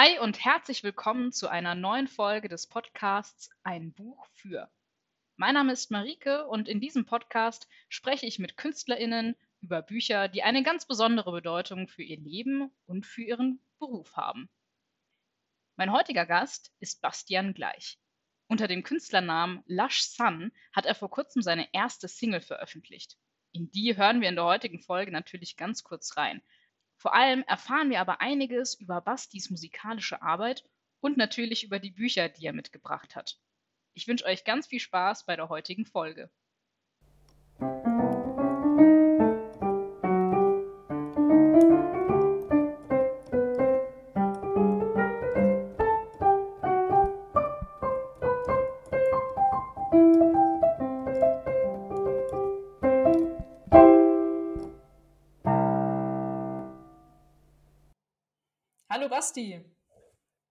Hi und herzlich willkommen zu einer neuen Folge des Podcasts Ein Buch für. Mein Name ist Marike und in diesem Podcast spreche ich mit KünstlerInnen über Bücher, die eine ganz besondere Bedeutung für ihr Leben und für ihren Beruf haben. Mein heutiger Gast ist Bastian Gleich. Unter dem Künstlernamen Lush Sun hat er vor kurzem seine erste Single veröffentlicht. In die hören wir in der heutigen Folge natürlich ganz kurz rein. Vor allem erfahren wir aber einiges über Bastis musikalische Arbeit und natürlich über die Bücher, die er mitgebracht hat. Ich wünsche euch ganz viel Spaß bei der heutigen Folge. Hallo Basti.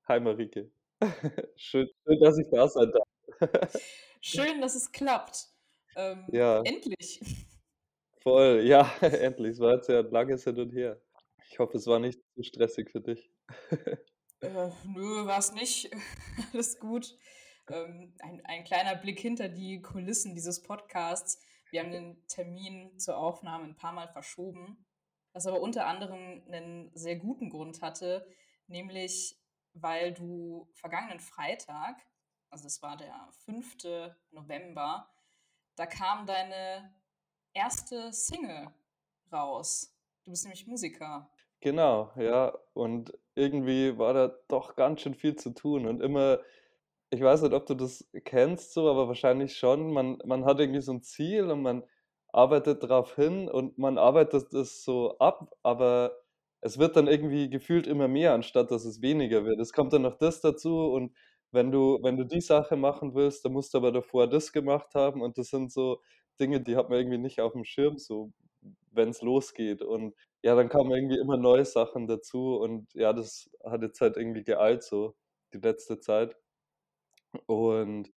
Hi Marike. Schön, schön, dass ich da sein darf. Schön, dass es klappt. Ähm, Ja, endlich. voll. Ja, endlich. Es war jetzt ja ein langes Hin und Her. Ich hoffe, es war nicht zu stressig für dich. Äh, nö, war es nicht. Alles gut. Ähm, ein, ein kleiner Blick hinter die Kulissen dieses Podcasts. Wir haben den Termin zur Aufnahme ein paar Mal verschoben, was aber unter anderem einen sehr guten Grund hatte, nämlich weil du vergangenen Freitag, also das war der 5. November, da kam deine erste Single raus. Du bist nämlich Musiker. Genau, ja. Und irgendwie war da doch ganz schön viel zu tun. Und immer, ich weiß nicht, ob du das kennst so, aber wahrscheinlich schon. Man, man hat irgendwie so ein Ziel und man arbeitet darauf hin und man arbeitet das so ab, aber es wird dann irgendwie gefühlt immer mehr, anstatt dass es weniger wird. Es kommt dann noch das dazu und wenn du, wenn du die Sache machen willst, dann musst du aber davor das gemacht haben und das sind so Dinge, die hat man irgendwie nicht auf dem Schirm, so wenn es losgeht. Und ja, dann kamen irgendwie immer neue Sachen dazu und ja, das hat jetzt halt irgendwie geeilt, so die letzte Zeit. Und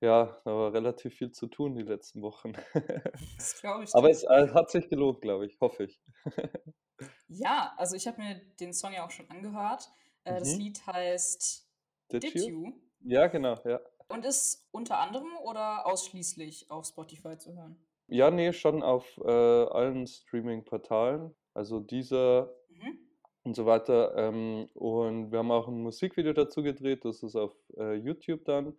ja, da war relativ viel zu tun die letzten Wochen. Das glaube ich Aber dir. es äh, hat sich gelohnt, glaube ich, hoffe ich. Ja, also ich habe mir den Song ja auch schon angehört. Äh, das Mhm. Lied heißt Did Did you? You Ja, genau, ja. und ist unter anderem oder ausschließlich auf Spotify zu hören. Ja, nee, schon auf äh, allen Streaming-Portalen, also dieser Mhm. und so weiter. Ähm, und wir haben auch ein Musikvideo dazu gedreht, das ist auf äh, YouTube dann,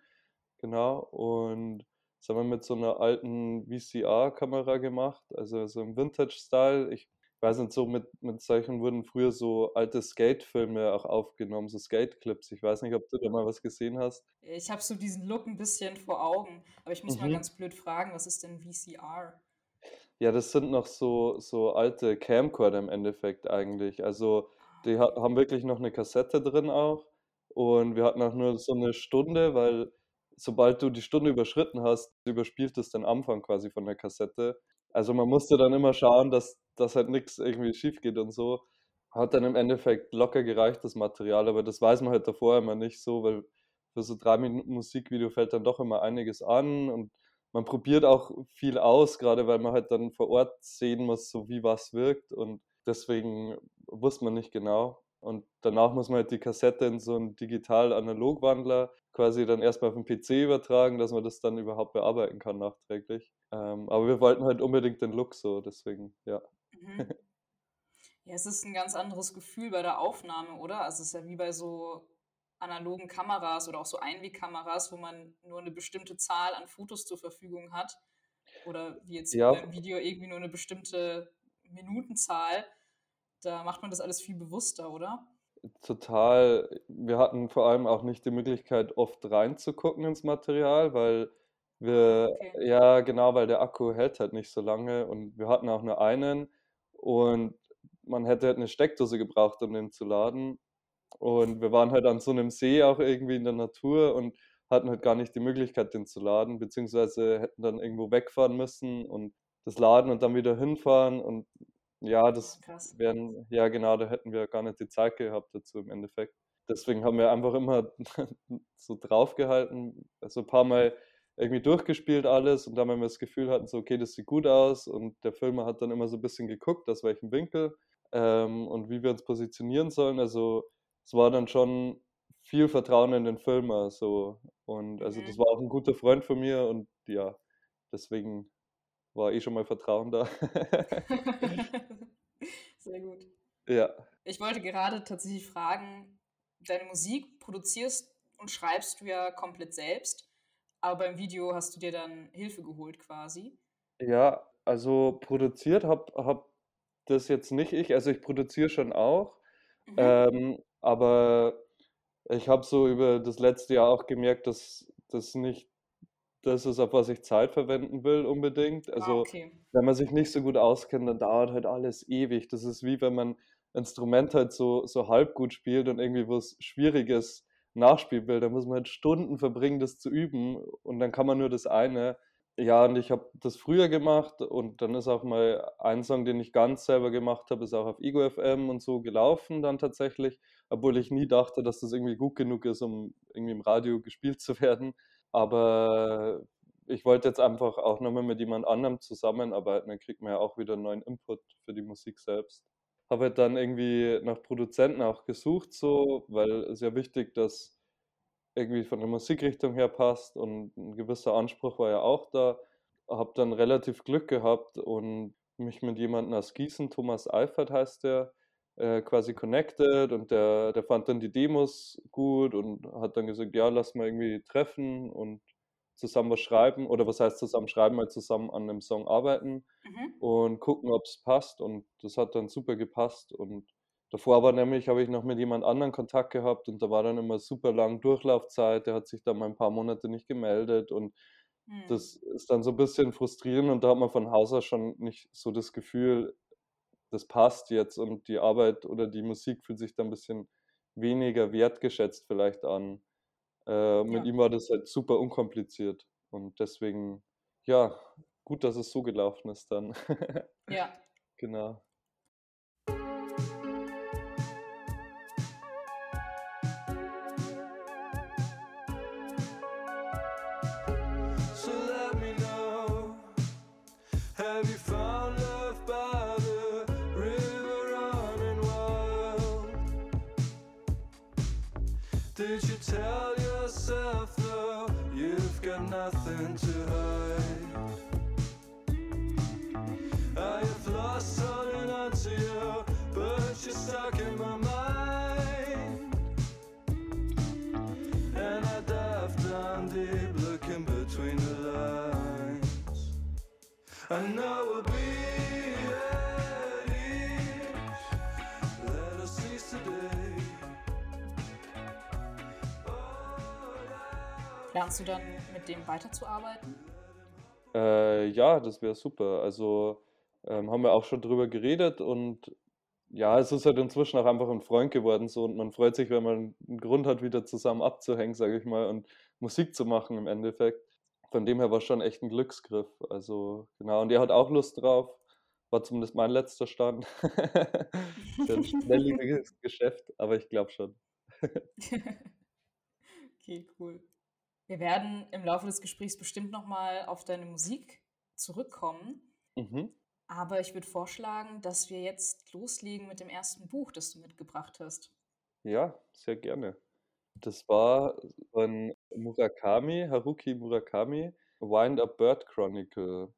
genau. Und das haben wir mit so einer alten VCR-Kamera gemacht, also so im Vintage-Style. Ich weiß nicht, so mit, mit solchen wurden früher so alte Skate-Filme auch aufgenommen, so Skate-Clips. Ich weiß nicht, ob du da mal was gesehen hast. Ich habe so diesen Look ein bisschen vor Augen, aber ich muss mal Mhm. ganz blöd fragen, was ist denn VCR? Ja, das sind noch so, so alte Camcorder im Endeffekt eigentlich. Also Ah, die ha okay. haben wirklich noch eine Kassette drin auch. Und wir hatten auch nur so eine Stunde, weil sobald du die Stunde überschritten hast, überspielt es den Anfang quasi von der Kassette. Also man musste dann immer schauen, dass, dass halt nichts irgendwie schief geht und so. Hat dann im Endeffekt locker gereicht, das Material, aber das weiß man halt davor immer nicht so, weil für so drei Minuten Musikvideo fällt dann doch immer einiges an und man probiert auch viel aus, gerade weil man halt dann vor Ort sehen muss, so wie was wirkt und deswegen wusste man nicht genau. Und danach muss man halt die Kassette in so einen Digital-Analog-Wandler quasi dann erstmal auf den PC übertragen, dass man das dann überhaupt bearbeiten kann nachträglich. Ähm, aber wir wollten halt unbedingt den Look so, deswegen, ja. Mhm. Ja, es ist ein ganz anderes Gefühl bei der Aufnahme, oder? Also es ist ja wie bei so analogen Kameras oder auch so Einwegkameras, wo man nur eine bestimmte Zahl an Fotos zur Verfügung hat. Oder wie jetzt Ja, beim Video irgendwie nur eine bestimmte Minutenzahl. Da macht man das alles viel bewusster, oder? total. Wir hatten vor allem auch nicht die Möglichkeit, oft reinzugucken ins Material, weil wir, okay. ja, genau, weil der Akku hält halt nicht so lange und wir hatten auch nur einen und man hätte halt eine Steckdose gebraucht, um den zu laden. Und wir waren halt an so einem See auch irgendwie in der Natur und hatten halt gar nicht die Möglichkeit, den zu laden, beziehungsweise hätten dann irgendwo wegfahren müssen und das laden und dann wieder hinfahren. Und ja, das krass. wären, ja genau, da hätten wir gar nicht die Zeit gehabt dazu im Endeffekt. Deswegen haben wir einfach immer so draufgehalten, also ein paar Mal irgendwie durchgespielt alles und dann, wenn wir das Gefühl hatten, so, okay, das sieht gut aus und der Filmer hat dann immer so ein bisschen geguckt, aus welchem Winkel ähm, und wie wir uns positionieren sollen. Also es war dann schon viel Vertrauen in den Film, also und also das Mhm. war auch ein guter Freund von mir und ja, deswegen war eh schon mal Vertrauen da. Sehr gut. Ja. Ich wollte gerade tatsächlich fragen, deine Musik produzierst und schreibst du ja komplett selbst, aber beim Video hast du dir dann Hilfe geholt quasi. Ja, also produziert habe habe das jetzt nicht ich. Also, ich produziere schon auch, Mhm. ähm, aber ich habe so über das letzte Jahr auch gemerkt, dass das nicht das ist, auf was ich Zeit verwenden will unbedingt. Ah, Also, okay. wenn man sich nicht so gut auskennt, dann dauert halt alles ewig. Das ist wie wenn man Instrument halt so so halb gut spielt und irgendwie was Schwieriges nachspielen will. Da muss man halt Stunden verbringen, das zu üben und dann kann man nur das eine. Ja, und ich habe das früher gemacht und dann ist auch mal ein Song, den ich ganz selber gemacht habe, ist auch auf Ego FM und so gelaufen dann tatsächlich, obwohl ich nie dachte, dass das irgendwie gut genug ist, um irgendwie im Radio gespielt zu werden. Aber ich wollte jetzt einfach auch noch mal mit jemand anderem zusammenarbeiten, dann kriegt man ja auch wieder 'n neuen Input für die Musik selbst. Habe halt dann irgendwie nach Produzenten auch gesucht so, weil es ja wichtig, dass irgendwie von der Musikrichtung her passt und 'n gewisser Anspruch war ja auch da. Habe dann relativ Glück gehabt und mich mit jemandem aus Gießen, Thomas Eifert heißt der, äh, quasi connected und der der fand dann die Demos gut und hat dann gesagt: „Ja, lass mal irgendwie treffen und zusammen was schreiben.“ Oder was heißt zusammen schreiben, mal zusammen an 'nem Song arbeiten Mhm. und gucken, ob's passt und das hat dann super gepasst und davor aber nämlich habe ich noch mit jemand anderen Kontakt gehabt und da war dann immer super lang Durchlaufzeit. Der hat sich dann mal 'n paar Monate nicht gemeldet und Mhm. das ist dann so 'n bisschen frustrierend und da hat man von Haus aus schon nicht so das Gefühl, das passt jetzt und die Arbeit oder die Musik fühlt sich dann 'n bisschen weniger wertgeschätzt vielleicht an. Äh, mit Ja. ihm war das halt super unkompliziert und deswegen, ja, gut, dass es so gelaufen ist dann. Ja. Genau. Planst du dann mit dem weiterzuarbeiten? Äh, ja, das wäre super. Also, ähm, haben wir auch schon drüber geredet und ja, es ist halt inzwischen auch einfach 'n Freund geworden so und man freut sich, wenn man 'n Grund hat, wieder zusammen abzuhängen, sage ich mal, und Musik zu machen im Endeffekt. Von dem her war's schon echt 'n Glücksgriff. Also, genau, und er hat auch Lust drauf, war zumindest mein letzter Stand. Ist ja 'n schnelllebiges Geschäft, aber ich glaube schon. Okay, cool. Wir werden im Laufe des Gesprächs bestimmt noch mal auf deine Musik zurückkommen. Mhm. Aber ich würde vorschlagen, dass wir jetzt loslegen mit dem ersten Buch, das du mitgebracht hast. Ja, sehr gerne. Das war von Murakami, Haruki Murakami. „Wind Up Bird Chronicle“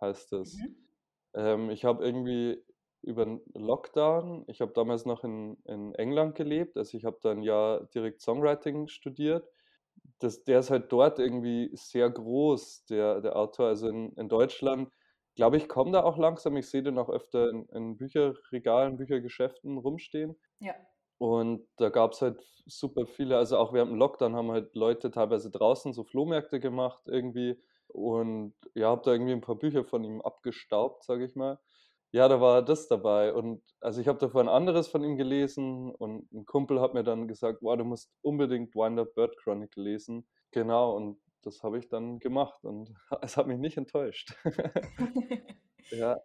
heißt es. Mhm. Ähm, ich habe irgendwie über 'n Lockdown ich habe damals noch in in England gelebt, also, ich habe da 'n Jahr direkt Songwriting studiert. Das der ist halt dort irgendwie sehr groß, der der Autor. Also, in in Deutschland, glaube ich, kommt er auch langsam. Ich sehe den auch öfter in in Bücherregalen, Büchergeschäften rumstehen. Ja. Und da gab's halt super viele also, auch während dem Lockdown haben halt Leute teilweise draußen so Flohmärkte gemacht irgendwie und ja, habe da irgendwie 'n paar Bücher von ihm abgestaubt, sage ich mal. Ja, da war das dabei und also, ich habe davor 'n anderes von ihm gelesen und 'n Kumpel hat mir dann gesagt: „Boah, du musst unbedingt Wind Up Bird Chronicle lesen.“ Genau, und das habe ich dann gemacht und es hat mich nicht enttäuscht. Ja.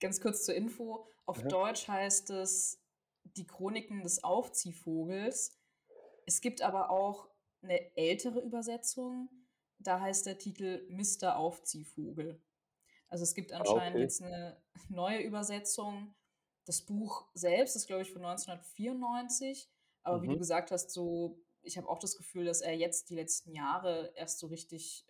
Ganz kurz zur Info. Auf Mhm. Deutsch heißt es „Die Chroniken des Aufziehvogels“. Es gibt aber auch 'ne ältere Übersetzung, da heißt der Titel „Mister Aufziehvogel“. Also, es gibt Ah, anscheinend okay. jetzt 'ne neue Übersetzung. Das Buch selbst ist, glaube ich, von 1994, Aber wie du Mhm. gesagt hast, so, ich habe auch das Gefühl, dass er jetzt die letzten Jahre erst so richtig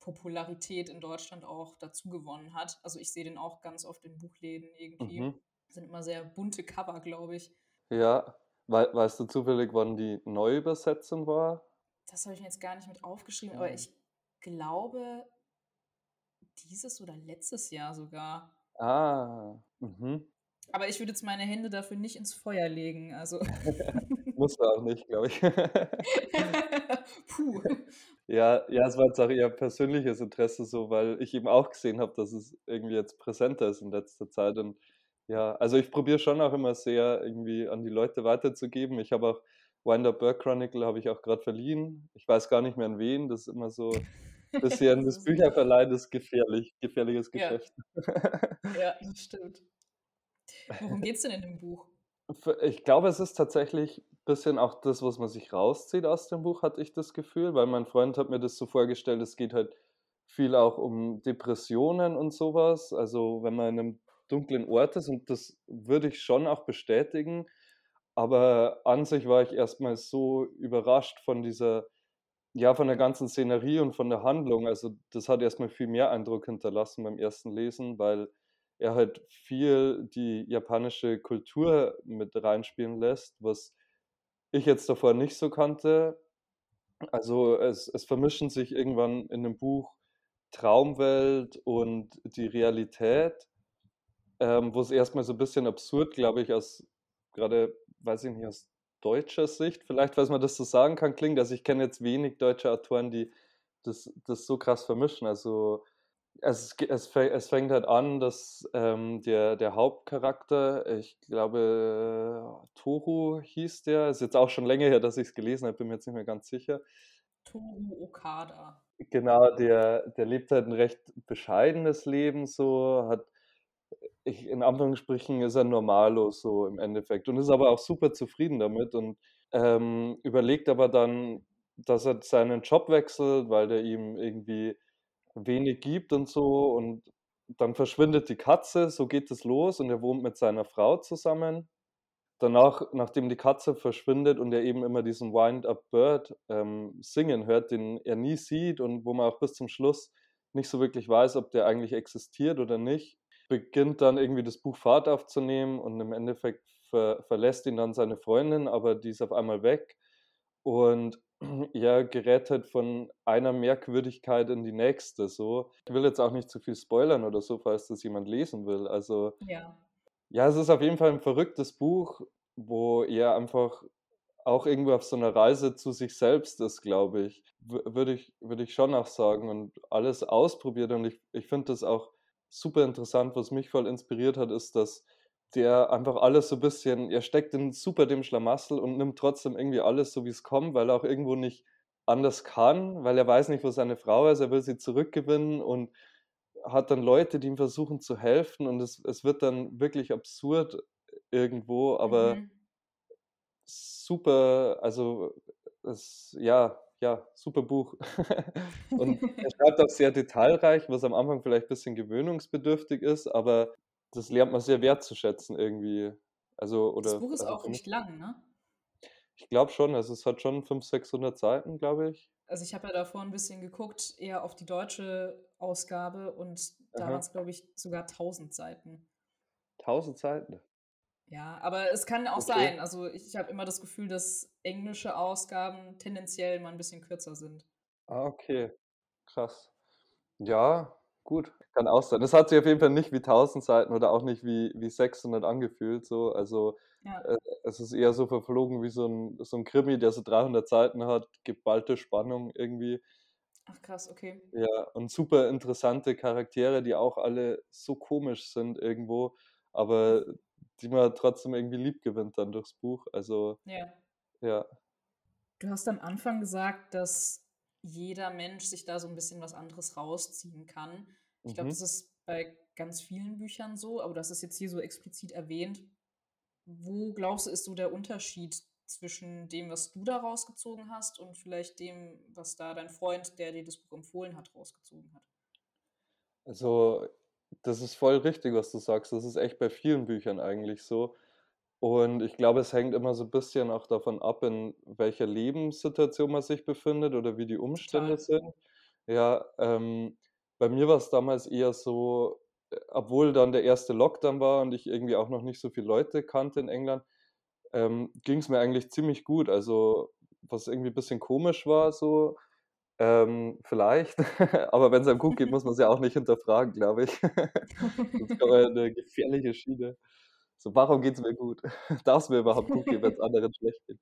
Popularität in Deutschland auch dazu gewonnen hat. Also ich sehe den auch ganz oft in Buchläden irgendwie. Mhm. Sind immer sehr bunte Cover, glaube ich. Ja. Wei weißt du zufällig, wann die Neuübersetzung war? Das habe ich mir jetzt gar nicht mit aufgeschrieben, aber Mhm. ich glaube, dieses oder letztes Jahr sogar. Ah. Mhm. Aber ich würde jetzt meine Hände dafür nicht ins Feuer legen. Also. Musst du auch nicht, glaube ich. Puh. Ja, ja, es war jetzt auch eher persönliches Interesse so, weil ich eben auch gesehen habe, dass es irgendwie jetzt präsenter ist in letzter Zeit. Und ja, also ich probiere schon auch immer sehr irgendwie an die Leute weiterzugeben. Ich habe auch Winder Burke Chronicle habe ich auch gerade verliehen. Ich weiß gar nicht mehr an wen. Das ist immer so bisschen Das Bücherverleihen ist gefährlich, gefährliches Ja. Geschäft. Ja, das stimmt. Worum geht's denn in dem Buch? Ich glaube, es ist tatsächlich ein bisschen auch das, was man sich rauszieht aus dem Buch, hatte ich das Gefühl, weil mein Freund hat mir das so vorgestellt, es geht halt viel auch um Depressionen und sowas. Also wenn man in einem dunklen Ort ist, und das würde ich schon auch bestätigen, aber an sich war ich erstmal so überrascht von dieser, ja, von der ganzen Szenerie und von der Handlung. Also das hat erstmal viel mehr Eindruck hinterlassen beim ersten Lesen, weil er halt viel die japanische Kultur mit reinspielen lässt, was ich jetzt davor nicht so kannte. Also es, es vermischen sich irgendwann in dem Buch Traumwelt und die Realität, ähm, wo es erstmal so ein bisschen absurd, glaube ich, aus gerade, weiß ich nicht, aus deutscher Sicht, vielleicht, weil man das so sagen kann, klingt. Also ich kenne jetzt wenig deutsche Autoren, die das, das so krass vermischen. Also es, es, es fängt halt an, dass ähm, der, der Hauptcharakter, ich glaube, Toru hieß der, ist jetzt auch schon länger her, dass ich es gelesen habe, bin mir jetzt nicht mehr ganz sicher. Toru Okada. Genau, der, der lebt halt ein recht bescheidenes Leben, so, hat, ich, in Anführungsstrichen ist er normalo, so im Endeffekt, und ist aber auch super zufrieden damit und ähm, überlegt aber dann, dass er seinen Job wechselt, weil der ihm irgendwie wenig gibt und so, und dann verschwindet die Katze, so geht es los, und er wohnt mit seiner Frau zusammen. Danach, nachdem die Katze verschwindet und er eben immer diesen Wind-Up Bird ähm, singen hört, den er nie sieht und wo man auch bis zum Schluss nicht so wirklich weiß, ob der eigentlich existiert oder nicht, beginnt dann irgendwie das Buch Fahrt aufzunehmen und im Endeffekt ver verlässt ihn dann seine Freundin, aber die ist auf einmal weg und er gerät halt von einer Merkwürdigkeit in die nächste. So, ich will jetzt auch nicht zu viel spoilern oder so, falls das jemand lesen will. Also Ja. ja, es ist auf jeden Fall ein verrücktes Buch, wo er einfach auch irgendwo auf so einer Reise zu sich selbst ist, glaube ich. W würde ich, würde ich schon auch sagen und alles ausprobiert. Und ich, ich finde das auch super interessant. Was mich voll inspiriert hat, ist, dass der einfach alles so ein bisschen, er steckt in super dem Schlamassel und nimmt trotzdem irgendwie alles so, wie es kommt, weil er auch irgendwo nicht anders kann, weil er weiß nicht, wo seine Frau ist, er will sie zurückgewinnen und hat dann Leute, die ihm versuchen zu helfen und es, es wird dann wirklich absurd irgendwo, aber Mhm. super, also es, ja, ja, super Buch. Und er schreibt auch sehr detailreich, was am Anfang vielleicht ein bisschen gewöhnungsbedürftig ist, aber das lernt man sehr wertzuschätzen irgendwie. Also, Das oder, Buch ist also auch recht lang, ne? ich glaube schon, also es hat schon 500, 600 Seiten, glaube ich. Also ich habe ja davor ein bisschen geguckt, eher auf die deutsche Ausgabe und da waren es, glaube ich, sogar 1000 Seiten. 1000 Seiten. Ja, aber es kann auch Okay. sein. Also ich habe immer das Gefühl, dass englische Ausgaben tendenziell mal ein bisschen kürzer sind. Ah, okay. Krass. Ja, gut. Kann auch sein. Das hat sich auf jeden Fall nicht wie 1000 Seiten oder auch nicht wie, wie 600 angefühlt. So. Also Ja. äh, es ist eher so verflogen wie so ein, so ein Krimi, der so 300 Seiten hat, geballte Spannung irgendwie. Ach krass, okay. Ja, und super interessante Charaktere, die auch alle so komisch sind irgendwo, aber die man trotzdem irgendwie lieb gewinnt dann durchs Buch. Also Ja. ja. Du hast am Anfang gesagt, dass jeder Mensch sich da so ein bisschen was anderes rausziehen kann. Ich glaube, Mhm. das ist bei ganz vielen Büchern so, aber das ist jetzt hier so explizit erwähnt. Wo glaubst du, ist so der Unterschied zwischen dem, was du da rausgezogen hast und vielleicht dem, was da dein Freund, der dir das Buch empfohlen hat, rausgezogen hat? Also, das ist voll richtig, was du sagst. Das ist echt bei vielen Büchern eigentlich so. Und ich glaube, es hängt immer so ein bisschen auch davon ab, in welcher Lebenssituation man sich befindet oder wie die Umstände Total. sind. Ja, ähm, bei mir war es damals eher so, äh, obwohl dann der erste Lockdown war und ich irgendwie auch noch nicht so viele Leute kannte in England, ähm, ging es mir eigentlich ziemlich gut. Also, was irgendwie ein bisschen komisch war so, ähm, vielleicht, aber wenn es einem gut geht, muss man es ja auch nicht hinterfragen, glaube ich. Sonst kommt man in 'ne gefährliche Schiene. So: „Warum geht's mir gut? Darf's mir überhaupt gut gehen, wenn's anderen schlecht geht?“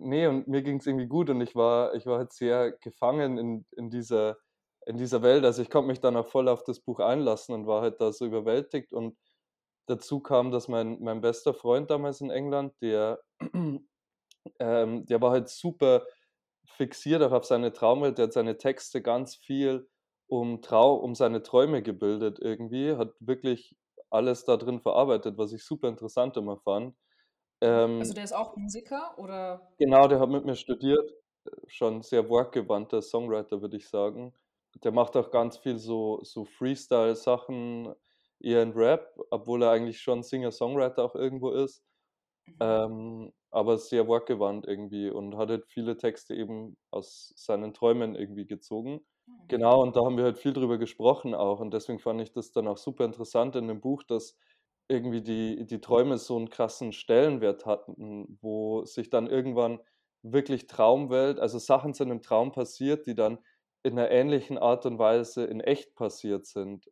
Ne, und mir ging's irgendwie gut und ich war ich war halt sehr gefangen in in dieser in dieser Welt. Also, ich konnte mich dann auch voll auf das Buch einlassen und war halt da so überwältigt und dazu kam, dass mein mein bester Freund damals in England, der ähm, der war halt super fixiert auch auf seine Traumwelt. Der hat seine Texte ganz viel um Trau um seine Träume gebildet irgendwie, hat wirklich alles da drin verarbeitet, was ich super interessant immer fand. Mhm. Also, Ähm, der ist auch Musiker oder? genau, der hat mit mir studiert, schon sehr wortgewandter Songwriter, würde ich sagen. Der macht auch ganz viel so so Freestyle-Sachen, eher in Rap, obwohl er eigentlich schon Singer-Songwriter auch irgendwo ist. Mhm. Ähm, aber sehr wortgewandt irgendwie und hat halt viele Texte eben aus seinen Träumen irgendwie gezogen. Hm, okay. Genau, und da haben wir halt viel drüber gesprochen auch und deswegen fand ich das dann auch super interessant in dem Buch, dass irgendwie die die Träume so 'n krassen Stellenwert hatten, wo sich dann irgendwann wirklich Traumwelt also Sachen sind im Traum passiert, die dann in 'ner ähnlichen Art und Weise in echt passiert sind.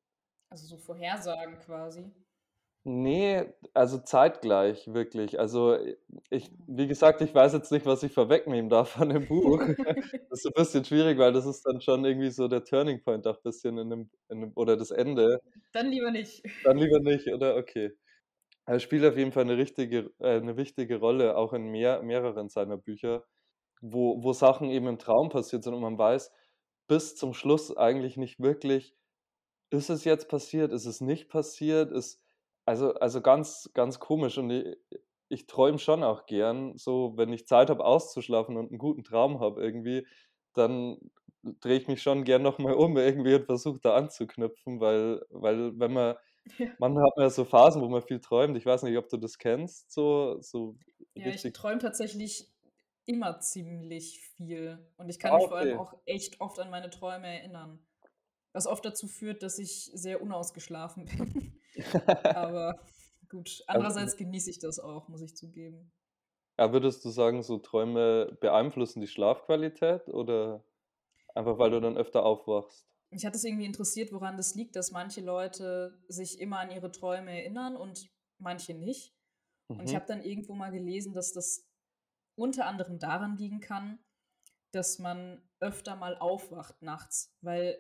Also, so Vorhersagen quasi? Ne, also zeitgleich wirklich. Also, i ich Mhm. wie gesagt, ich weiß jetzt nicht, was ich vorwegnehmen darf von dem Buch. Das ist 'n bisschen schwierig, weil das ist dann schon irgendwie so der Turning Point auch bisschen in dem in dem oder das Ende. Dann lieber nicht. Dann lieber nicht, oder? Okay. Er spielt auf jeden Fall 'ne richtige äh, 'ne wichtige Rolle, auch in mehr mehreren seiner Bücher, wo wo Sachen eben im Traum passiert sind und man weiß bis zum Schluss eigentlich nicht wirklich: Ist es jetzt passiert? Ist es nicht passiert? Ist also also ganz ganz komisch und i ich träume schon auch gern so, wenn ich Zeit habe auszuschlafen und 'n guten Traum habe irgendwie, dann drehe ich mich schon gern noch mal um irgendwie und versuche da anzuknüpfen, weil weil wenn man Ja. manchmal hat man ja so Phasen, wo man viel träumt. Ich weiß nicht, ob du das kennst, so so Ja, ich richtig träume tatsächlich immer ziemlich viel und ich kann Ah, mich vor allem okay. auch echt oft an meine Träume erinnern. Was oft dazu führt, dass ich sehr unausgeschlafen bin. Aber gut, Also andererseits genieße ich das auch, muss ich zugeben. Ja, würdest du sagen, so Träume beeinflussen die Schlafqualität oder einfach, weil du dann öfter aufwachst? Mich hat es irgendwie interessiert, woran das liegt, dass manche Leute sich immer an ihre Träume erinnern und manche nicht. Und ich Mhm. habe dann irgendwo mal gelesen, dass das unter anderem daran liegen kann, dass man öfter mal aufwacht nachts, weil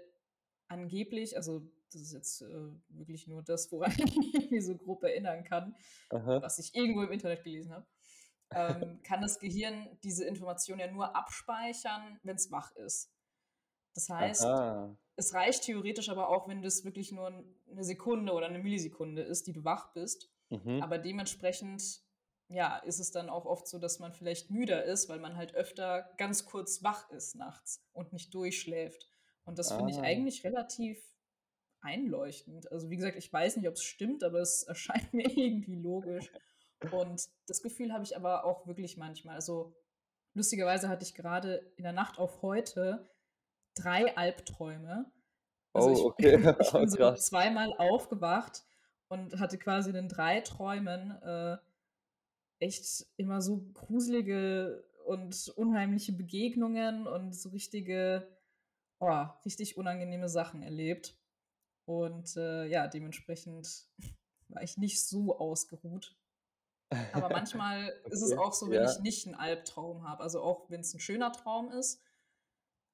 angeblich, also das ist jetzt äh, wirklich nur das, woran ich mich so grob erinnern kann, Aha. was ich irgendwo im Internet gelesen habe, ähm, kann das Gehirn diese Information ja nur abspeichern, wenn es wach ist. Das heißt, Aha. es reicht theoretisch aber auch, wenn das wirklich nur eine Sekunde oder eine Millisekunde ist, die du wach bist. Mhm. Aber dementsprechend, ja, ist es dann auch oft so, dass man vielleicht müder ist, weil man halt öfter ganz kurz wach ist nachts und nicht durchschläft. Und das finde ich Ah. eigentlich relativ einleuchtend. Also wie gesagt, ich weiß nicht, ob es stimmt, aber es erscheint mir irgendwie logisch. Und das Gefühl habe ich aber auch wirklich manchmal. Also lustigerweise hatte ich gerade in der Nacht auf heute 3 Albträume. Also Oh, ich okay. ich Oh, bin so krass. zweimal aufgewacht und hatte quasi in den 3 Träumen, äh, echt immer so gruselige und unheimliche Begegnungen und so richtige oh, richtig unangenehme Sachen erlebt. Und, äh, ja, dementsprechend war ich nicht so ausgeruht. Aber manchmal ist es Okay, auch so, wenn ja. ich nicht 'n Albtraum habe, also auch wenn's 'n schöner Traum ist,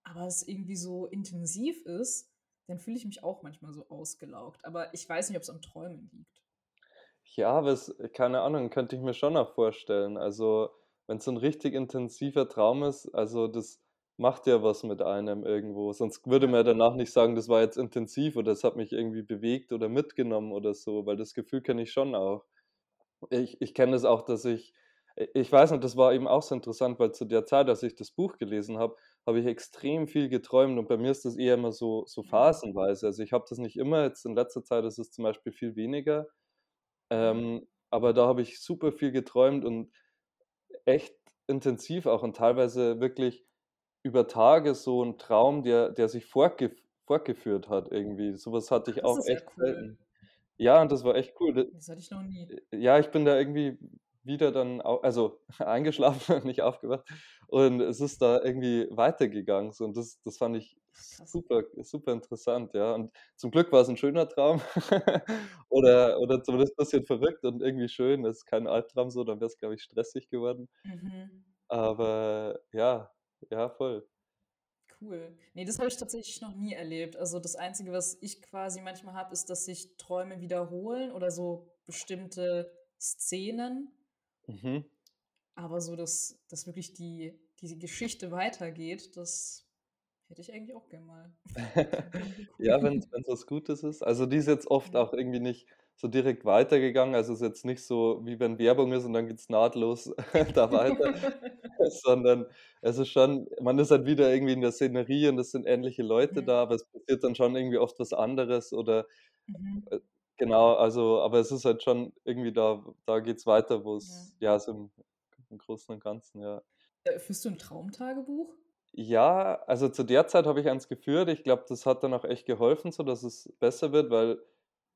aber es irgendwie so intensiv ist, dann fühle ich mich auch manchmal so ausgelaugt. Aber ich weiß nicht, ob's am Träumen liegt. Ja, aber es keine Ahnung, könnte ich mir schon auch vorstellen. Also, wenn's so 'n richtig intensiver Traum ist, also das macht ja was mit einem irgendwo. Sonst würde man Ja. danach nicht sagen: „Das war jetzt intensiv“ oder „Das hat mich irgendwie bewegt oder mitgenommen“ oder so, weil das Gefühl kenne ich schon auch. Ich ich kenne das auch, dass ich ich weiß nicht, das war eben auch so interessant, weil zu der Zeit, als ich das Buch gelesen habe, habe ich extrem viel geträumt und bei mir ist das eher immer so so Mhm. phasenweise. Also, ich habe das nicht immer, jetzt in letzter Zeit ist es zum Beispiel viel weniger. Mhm. Ähm, aber da habe ich super viel geträumt und echt intensiv auch und teilweise wirklich über Tage so ein Traum, der der sich fortgef fortgeführt hat irgendwie. So was hatte ich Das auch echt cool. selten. Ja, und das war echt cool. Das hatte ich noch nie. ja, ich bin da irgendwie wieder dann also eingeschlafen, nicht aufgewacht und es ist da irgendwie weitergegangen so und das das fand ich super super interessant, ja. Und zum Glück war's 'n schöner Traum oder oder zumindest bisschen verrückt und irgendwie schön. Das ist kein Albtraum so, dann wär's, glaube ich, stressig geworden. Mhm. Aber ja, ja, voll. Cool. Ne, das habe ich tatsächlich noch nie erlebt. Also, das Einzige, was ich quasi manchmal habe, ist, dass sich Träume wiederholen oder so bestimmte Szenen. Mhm. Aber so, dass dass wirklich die diese Geschichte weitergeht, das hätte ich eigentlich auch gern mal. Ja, wenn's wenn's was Gutes ist. Also, die ist jetzt oft auch irgendwie nicht so direkt weitergegangen. Also, ist jetzt nicht so, wie wenn Werbung ist und dann geht's nahtlos da weiter, sondern es ist schon man ist halt wieder irgendwie in der Szenerie und es sind ähnliche Leute Mhm. da, aber es passiert dann schon irgendwie oft was anderes oder, Mhm. äh genau, also aber es ist halt schon irgendwie da da geht's weiter, Ja. wo's ja, so im im Großen und Ganzen, ja. Äh, führst du 'n Traumtagebuch? Ja, also zu der Zeit habe ich eins geführt. Ich glaube, das hat dann auch echt geholfen, so dass es besser wird, weil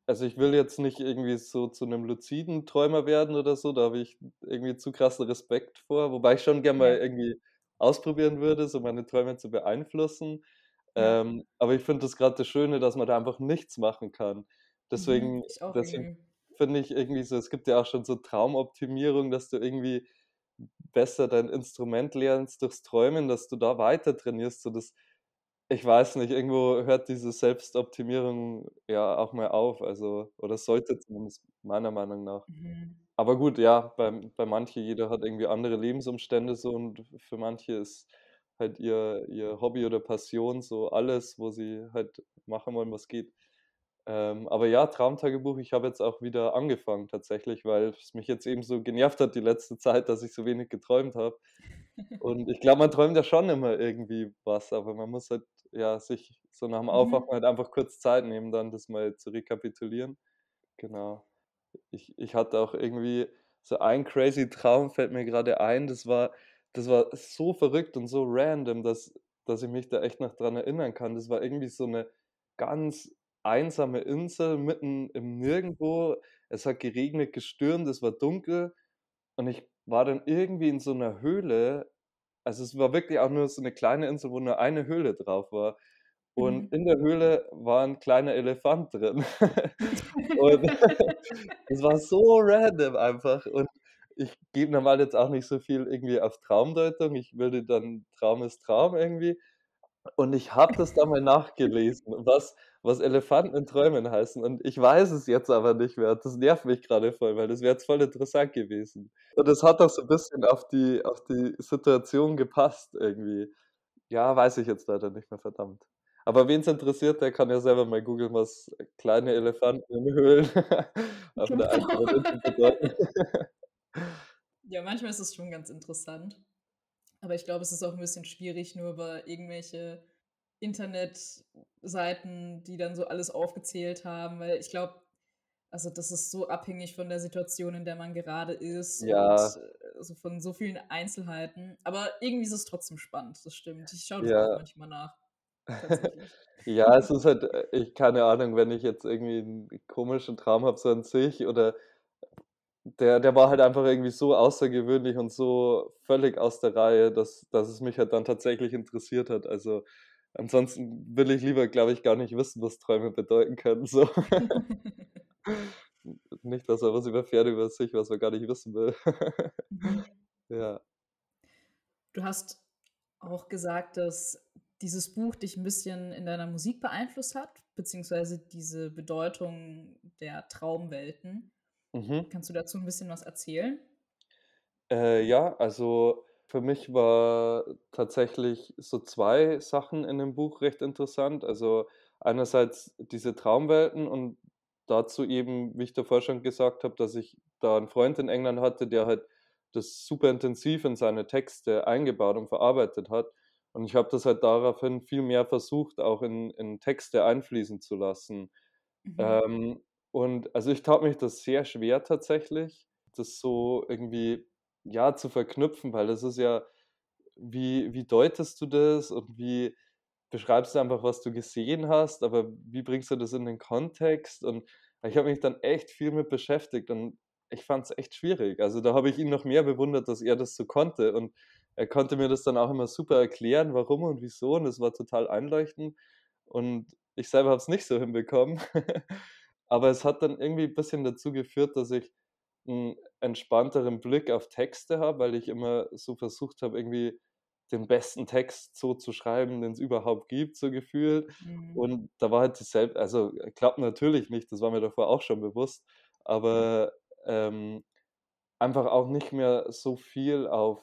also, ich will jetzt nicht irgendwie so zu 'nem luziden Träumer werden oder so, da habe ich irgendwie zu krassen Respekt vor, wobei ich schon gern mal irgendwie ausprobieren würde, so meine Träume zu beeinflussen. Ja. Ähm, aber ich finde das grad das Schöne, dass man da einfach nichts machen kann. Mhm. Deswegen deswegen finde ich irgendwie so es gibt ja auch schon so Traumoptimierung, dass du irgendwie besser dein Instrument lernst durchs Träumen, dass du da weiter trainierst, so das ich weiß nicht, irgendwo hört diese Selbstoptimierung ja auch mal auf, also oder sollte zumindest meiner Meinung nach. Mhm. Aber gut, ja, bei bei manche jeder hat irgendwie andere Lebensumstände so und für manche ist halt ihr ihr Hobby oder Passion so alles, wo sie halt machen wollen, was geht. Ähm, aber ja, Traumtagebuch, ich habe jetzt auch wieder angefangen tatsächlich, weil es mich jetzt eben so genervt hat die letzte Zeit, dass ich so wenig geträumt habe. Und ich glaube, man träumt ja schon immer irgendwie was, aber man muss halt, ja, sich so nach'm Aufwachen Mhm. halt einfach kurz Zeit nehmen, dann das mal zu rekapitulieren. Genau. Ich ich hatte auch irgendwie so einen crazy Traum, fällt mir grade ein, das war das war so verrückt und so random, dass dass ich mich da echt noch dran erinnern kann. Das war irgendwie so 'ne ganz einsame Insel mitten im Nirgendwo. Es hat geregnet, gestürmt, es war dunkel und ich war dann irgendwie in so 'ner Höhle. Also, es war wirklich auch nur so 'ne kleine Insel, wo nur eine Höhle drauf war. Und Mhm. in der Höhle war 'n kleiner Elefant drin. Und das war so random einfach und ich gebe normal jetzt auch nicht so viel irgendwie auf Traumdeutung. Ich würde dann Traum ist Traum irgendwie. Und ich habe das da mal nachgelesen, was was Elefanten in Träumen heißen und ich weiß es jetzt aber nicht mehr. Das nervt mich grade voll, weil das wäre jetzt voll interessant gewesen. Und es hat auch so 'n bisschen auf die auf die Situation gepasst irgendwie. Ja, weiß ich jetzt leider nicht mehr, verdammt. Aber wen's interessiert, der kann ja selber mal googeln, was kleine Elefanten in Höhlen auf 'ner Genau. einsamen Insel bedeuten. Ja, manchmal ist es schon ganz interessant. Aber ich glaube, es ist auch 'n bisschen schwierig, nur über irgendwelche Internetseiten, die dann so alles aufgezählt haben, weil ich glaube also, das ist so abhängig von der Situation, in der man gerade ist und, Ja. äh, so von so vielen Einzelheiten. Aber irgendwie ist es trotzdem spannend, das stimmt. Ich schaue das auch Ja. manchmal nach. Ja, es ist halt, äh ich keine Ahnung, wenn ich jetzt irgendwie 'n komischen Traum habe so an sich oder der der war halt einfach irgendwie so außergewöhnlich und so völlig aus der Reihe, dass dass es mich halt dann tatsächlich interessiert hat. Also, ansonsten will ich lieber, glaube ich, gar nicht wissen, was Träume bedeuten können, so. Nicht, dass man was überfährt über sich, was man gar nicht wissen will. Mhm. Ja. Du hast auch gesagt, dass dieses Buch dich 'n bisschen in deiner Musik beeinflusst hat, beziehungsweise diese Bedeutung der Traumwelten. Mhm. Kannst du dazu 'n bisschen was erzählen? Äh, ja, also, für mich war tatsächlich so 2 Sachen in dem Buch recht interessant. Also, einerseits diese Traumwelten und dazu eben, wie ich davor schon gesagt habe, dass ich da 'n Freund in England hatte, der halt das super intensiv in seine Texte eingebaut und verarbeitet hat. Und ich habe das halt daraufhin viel mehr versucht, auch in in Texte einfließen zu lassen. Mhm. Ähm, Und also ich tat mich das sehr schwer tatsächlich, das so irgendwie, ja, zu verknüpfen, weil das ist ja, wie, wie deutest du das und wie beschreibst du einfach, was du gesehen hast, aber wie bringst du das in den Kontext? Und ich habe mich dann echt viel mit beschäftigt und ich fand es echt schwierig. Also da habe ich ihn noch mehr bewundert, dass er das so konnte. Und er konnte mir das dann auch immer super erklären, warum und wieso. Und es war total einleuchtend. Und ich selber habe es nicht so hinbekommen. Aber es hat dann irgendwie ein bisschen dazu geführt, dass ich einen entspannteren Blick auf Texte habe, weil ich immer so versucht habe, irgendwie den besten Text so zu schreiben, den es überhaupt gibt, so gefühlt. Mhm. Und da war halt dieselbe, also klappt natürlich nicht, das war mir davor auch schon bewusst, aber ähm, einfach auch nicht mehr so viel auf,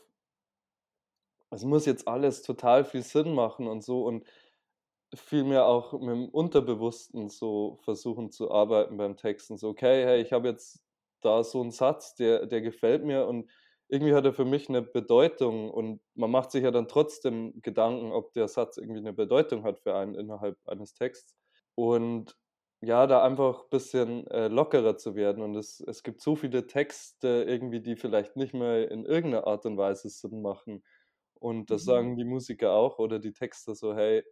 es muss jetzt alles total viel Sinn machen und so und vielmehr auch mit dem Unterbewussten so versuchen zu arbeiten beim Texten. So, okay, hey, ich habe jetzt da so einen Satz, der, der gefällt mir und irgendwie hat er für mich eine Bedeutung und man macht sich ja dann trotzdem Gedanken, ob der Satz irgendwie eine Bedeutung hat für einen innerhalb eines Texts. Und ja, da einfach ein bisschen äh, lockerer zu werden. Und es, es gibt so viele Texte irgendwie, die vielleicht nicht mehr in irgendeiner Art und Weise Sinn machen. Und das Mhm. sagen die Musiker auch oder die Texter so, hey,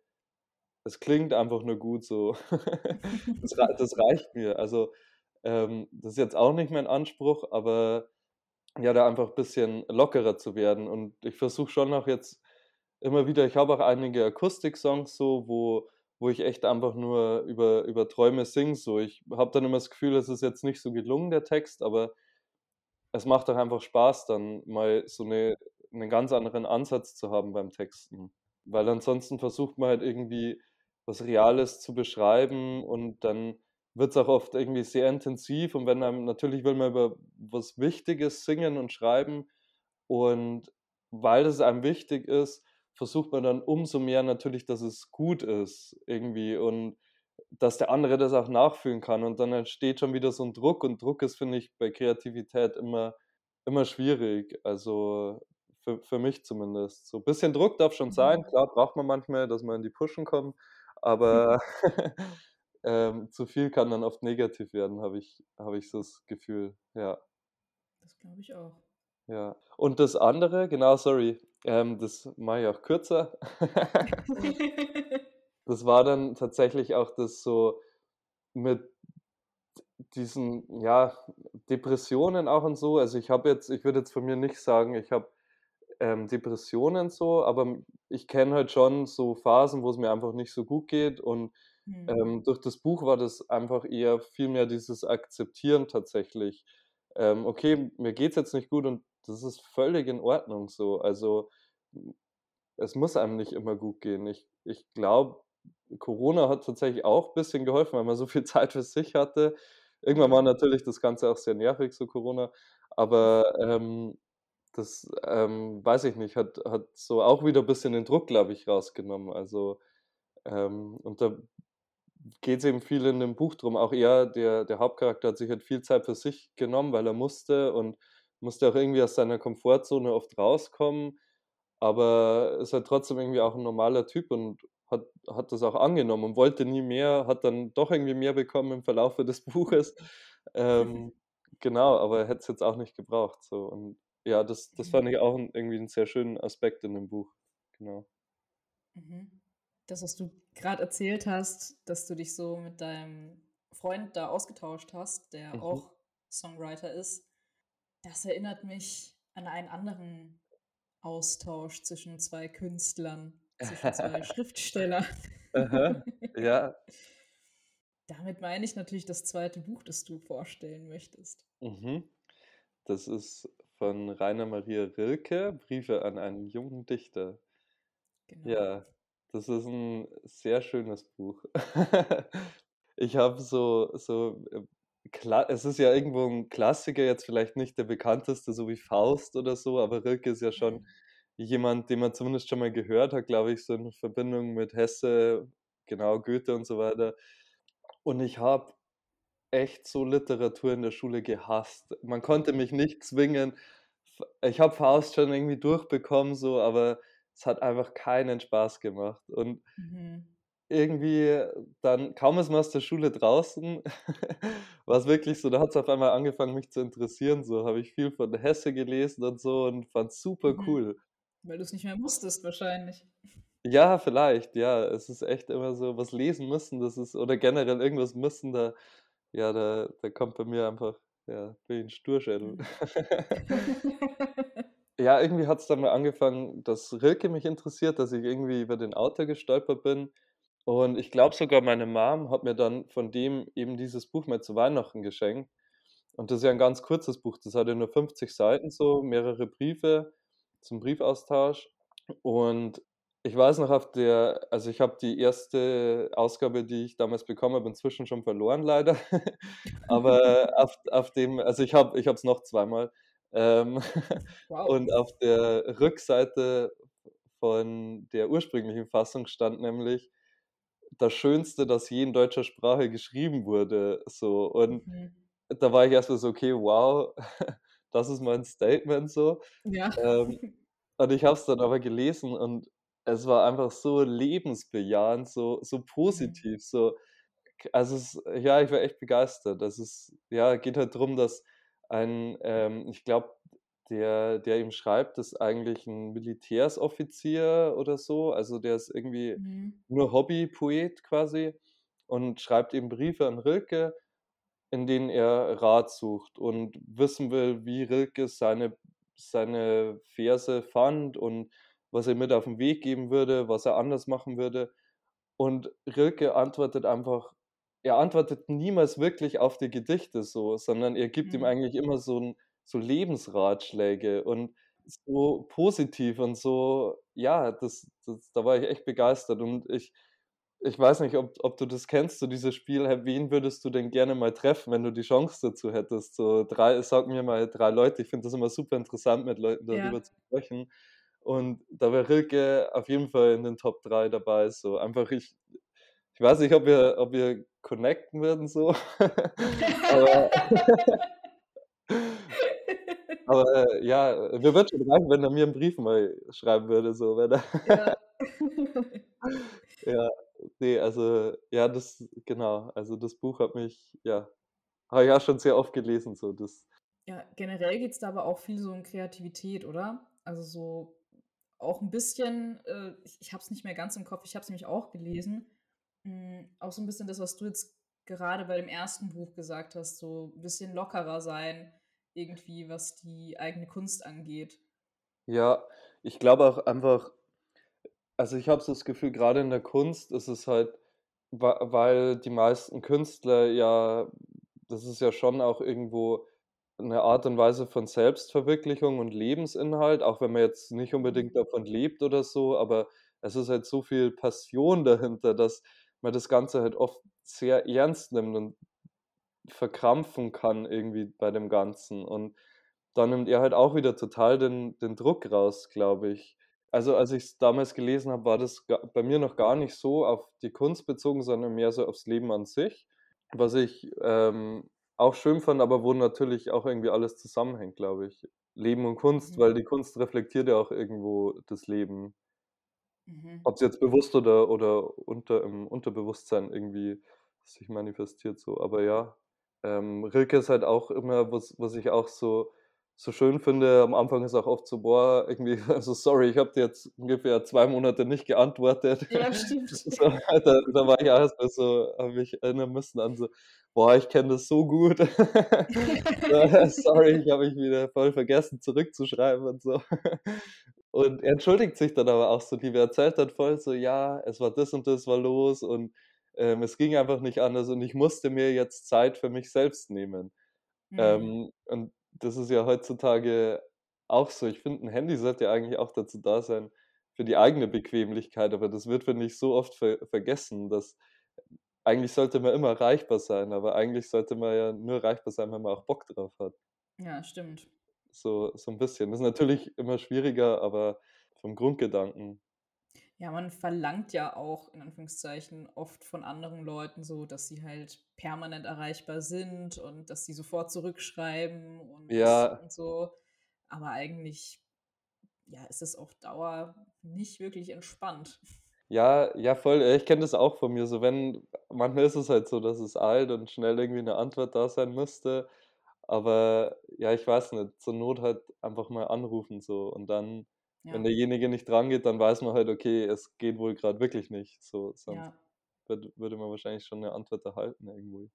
es klingt einfach nur gut so. das, das reicht mir. Also ähm, das ist jetzt auch nicht mein Anspruch, aber ja, da einfach ein bisschen lockerer zu werden. Und ich versuche schon auch jetzt immer wieder, ich habe auch einige Akustik-Songs so, wo, wo ich echt einfach nur über, über Träume singe. So. Ich habe dann immer das Gefühl, es ist jetzt nicht so gelungen, der Text, aber es macht doch einfach Spaß, dann mal so eine, einen ganz anderen Ansatz zu haben beim Texten. Weil ansonsten versucht man halt irgendwie was Reales zu beschreiben und dann wird es auch oft irgendwie sehr intensiv und wenn einem, natürlich will man über was Wichtiges singen und schreiben und weil es einem wichtig ist, versucht man dann umso mehr natürlich, dass es gut ist irgendwie und dass der andere das auch nachfühlen kann und dann entsteht schon wieder so ein Druck und Druck ist, finde ich, bei Kreativität immer, immer schwierig, also für, für mich zumindest. So ein bisschen Druck darf schon sein, Mhm. klar, braucht man manchmal, dass man in die Pushen kommt, aber ähm, zu viel kann dann oft negativ werden, habe ich, habe ich so das Gefühl, ja. Das glaube ich auch. Ja. Und das andere, genau, sorry, ähm, das mache ich auch kürzer. Das war dann tatsächlich auch das so mit diesen, ja, Depressionen auch und so. Also ich habe jetzt, ich würde jetzt von mir nicht sagen, ich habe ähm, Depressionen so, aber ich kenne halt schon so Phasen, wo es mir einfach nicht so gut geht und Mhm. ähm, durch das Buch war das einfach eher viel mehr dieses Akzeptieren tatsächlich. Ähm, okay, mir geht's jetzt nicht gut und das ist völlig in Ordnung so. Also es muss einem nicht immer gut gehen. Ich, ich glaube, Corona hat tatsächlich auch ein bisschen geholfen, weil man so viel Zeit für sich hatte. Irgendwann war natürlich das Ganze auch sehr nervig, so Corona, aber ähm, das, ähm, weiß ich nicht, hat, hat so auch wieder ein bisschen den Druck, glaube ich, rausgenommen. Also, ähm, und da geht es eben viel in dem Buch drum. Auch er, der, der Hauptcharakter, hat sich halt viel Zeit für sich genommen, weil er musste und musste auch irgendwie aus seiner Komfortzone oft rauskommen, aber ist halt trotzdem irgendwie auch ein normaler Typ und hat, hat das auch angenommen und wollte nie mehr, hat dann doch irgendwie mehr bekommen im Verlaufe des Buches. Ähm, genau, aber er hätte es jetzt auch nicht gebraucht. So. Und ja, das, das fand ich auch irgendwie einen sehr schönen Aspekt in dem Buch. Genau. Mhm. Das, was du gerade erzählt hast, dass du dich so mit deinem Freund da ausgetauscht hast, der Mhm. auch Songwriter ist, das erinnert mich an einen anderen Austausch zwischen zwei Künstlern, zwischen zwei Schriftstellern. Aha, ja. Damit meine ich natürlich das zweite Buch, das du vorstellen möchtest. Mhm. Das ist von Rainer Maria Rilke, Briefe an einen jungen Dichter. Genau. Ja, das ist ein sehr schönes Buch. Ich habe so, so, äh, Kla es ist ja irgendwo ein Klassiker, jetzt vielleicht nicht der bekannteste, so wie Faust oder so, aber Rilke ist ja schon Mhm. jemand, den man zumindest schon mal gehört hat, glaube ich, so in Verbindung mit Hesse, genau, Goethe und so weiter. Und ich habe echt so Literatur in der Schule gehasst. Man konnte mich nicht zwingen. Ich habe Faust schon irgendwie durchbekommen so, aber es hat einfach keinen Spaß gemacht. Und Mhm. irgendwie dann, kaum ist man aus der Schule draußen, war es wirklich so, da hat es auf einmal angefangen, mich zu interessieren. So habe ich viel von Hesse gelesen und so und fand es super Mhm. cool. Weil du es nicht mehr musstest, wahrscheinlich. Ja, vielleicht, ja. Es ist echt immer so, was lesen müssen, das ist, oder generell irgendwas müssen, da, ja, da, da kommt bei mir einfach, ja, bin ich ein Sturschädel. Mhm. Ja, irgendwie hat es dann mal angefangen, dass Rilke mich interessiert, dass ich irgendwie über den Autor gestolpert bin. Und ich glaube sogar, meine Mom hat mir dann von dem eben dieses Buch mal zu Weihnachten geschenkt. Und das ist ja ein ganz kurzes Buch. Das hatte nur 50 Seiten, so mehrere Briefe zum Briefaustausch. Und ich weiß noch, auf der, also ich habe die erste Ausgabe, die ich damals bekommen habe, inzwischen schon verloren, leider. Aber auf, auf dem, also ich habe ich es noch zweimal. Ähm, Wow. und auf der Rückseite von der ursprünglichen Fassung stand nämlich das Schönste, das je in deutscher Sprache geschrieben wurde. So. Und Mhm. da war ich erstmal so, okay, wow, das ist mein Statement so. Ja. Ähm, und ich habe es dann aber gelesen und es war einfach so lebensbejahend, so, so Mhm. positiv, so. Also es, ja, ich war echt begeistert. Das ist, ja, geht halt darum, dass ein, ähm, ich glaube, der, der ihm schreibt, ist eigentlich ein Militärsoffizier oder so. Also der ist irgendwie Mhm. nur Hobbypoet quasi und schreibt eben Briefe an Rilke, in denen er Rat sucht und wissen will, wie Rilke seine, seine Verse fand und was er mit auf den Weg geben würde, was er anders machen würde. Und Rilke antwortet einfach, er antwortet niemals wirklich auf die Gedichte so, sondern er gibt ihm Mhm. eigentlich immer so, ein, so Lebensratschläge und so positiv und so, ja, das, das, da war ich echt begeistert. Und ich, ich weiß nicht, ob, ob du das kennst, so dieses Spiel, wen würdest du denn gerne mal treffen, wenn du die Chance dazu hättest? So drei, sag mir mal drei Leute. Ich finde das immer super interessant, mit Leuten darüber Ja. zu sprechen. Und da wäre Rilke auf jeden Fall in den Top 3 dabei. So einfach, ich, ich weiß nicht, ob wir, ob wir connecten würden so. aber, aber äh, ja, wir würden schon reichen, wenn er mir einen Brief mal schreiben würde. So, wenn er, Ja. ja, nee, also, ja, das, genau. Also das Buch hat mich, ja, habe ich auch schon sehr oft gelesen. So, das, Ja, generell geht es da aber auch viel so um Kreativität, oder? Also so auch ein bisschen, äh, ich, ich habe es nicht mehr ganz im Kopf, ich habe es nämlich auch gelesen. Mm, auch so ein bisschen das, was du jetzt gerade bei dem ersten Buch gesagt hast, so ein bisschen lockerer sein, irgendwie, was die eigene Kunst angeht. ja, ich glaube auch einfach, Also ich habe so das Gefühl, gerade in der Kunst ist es halt, weil die meisten Künstler ja, das ist ja schon auch irgendwo eine Art und Weise von Selbstverwirklichung und Lebensinhalt, auch wenn man jetzt nicht unbedingt Mhm. davon lebt oder so, aber es ist halt so viel Passion dahinter, dass man das Ganze halt oft sehr ernst nimmt und verkrampfen kann irgendwie bei dem Ganzen. Und da nimmt er halt auch wieder total den, den Druck raus, glaube ich. Also als ich es damals gelesen habe, war das bei mir noch gar nicht so auf die Kunst bezogen, sondern mehr so aufs Leben an sich, was ich ähm, auch schön fand, aber wo natürlich auch irgendwie alles zusammenhängt, glaube ich. Leben und Kunst, Mhm. weil die Kunst reflektiert ja auch irgendwo das Leben. Mhm. Ob es jetzt bewusst oder, oder unter, im Unterbewusstsein irgendwie sich manifestiert so. Aber ja, ähm, Rilke ist halt auch immer, was, was ich auch so, so schön finde, am Anfang ist auch oft so, boah, irgendwie, also sorry, ich habe dir jetzt ungefähr zwei Monate nicht geantwortet. Ja, stimmt. So, da, da war ich auch erst mal so, habe mich erinnern müssen an so, boah, ich kenne das so gut. So, sorry, ich habe mich wieder voll vergessen zurückzuschreiben und so. Und er entschuldigt sich dann aber auch so. Er erzählt dann voll so, ja, es war das und das war los und ähm, es ging einfach nicht anders und ich musste mir jetzt Zeit für mich selbst nehmen. Mhm. Ähm, und das ist ja heutzutage auch so. Ich finde, ein Handy sollte ja eigentlich auch dazu da sein, für die eigene Bequemlichkeit, aber das wird, finde ich, so oft ver vergessen, dass eigentlich sollte man immer erreichbar sein, aber eigentlich sollte man ja nur erreichbar sein, wenn man auch Bock drauf hat. Ja, stimmt. So, so ein bisschen. Das ist natürlich immer schwieriger, aber vom Grundgedanken. Ja, man verlangt ja auch in Anführungszeichen oft von anderen Leuten so, dass sie halt permanent erreichbar sind und dass sie sofort zurückschreiben und, Ja, und so. Aber eigentlich, ja, ist es auf Dauer nicht wirklich entspannt. Ja, ja, voll. Ich kenne das auch von mir. So, wenn manchmal ist es halt so, dass es eilt und schnell irgendwie eine Antwort da sein müsste. Aber ja, ich weiß nicht, zur Not halt einfach mal anrufen so und dann, wenn derjenige nicht drangeht, dann weiß man halt, okay, es geht wohl gerade wirklich nicht. So, sonst ja. würd, würde man wahrscheinlich schon eine Antwort erhalten irgendwo.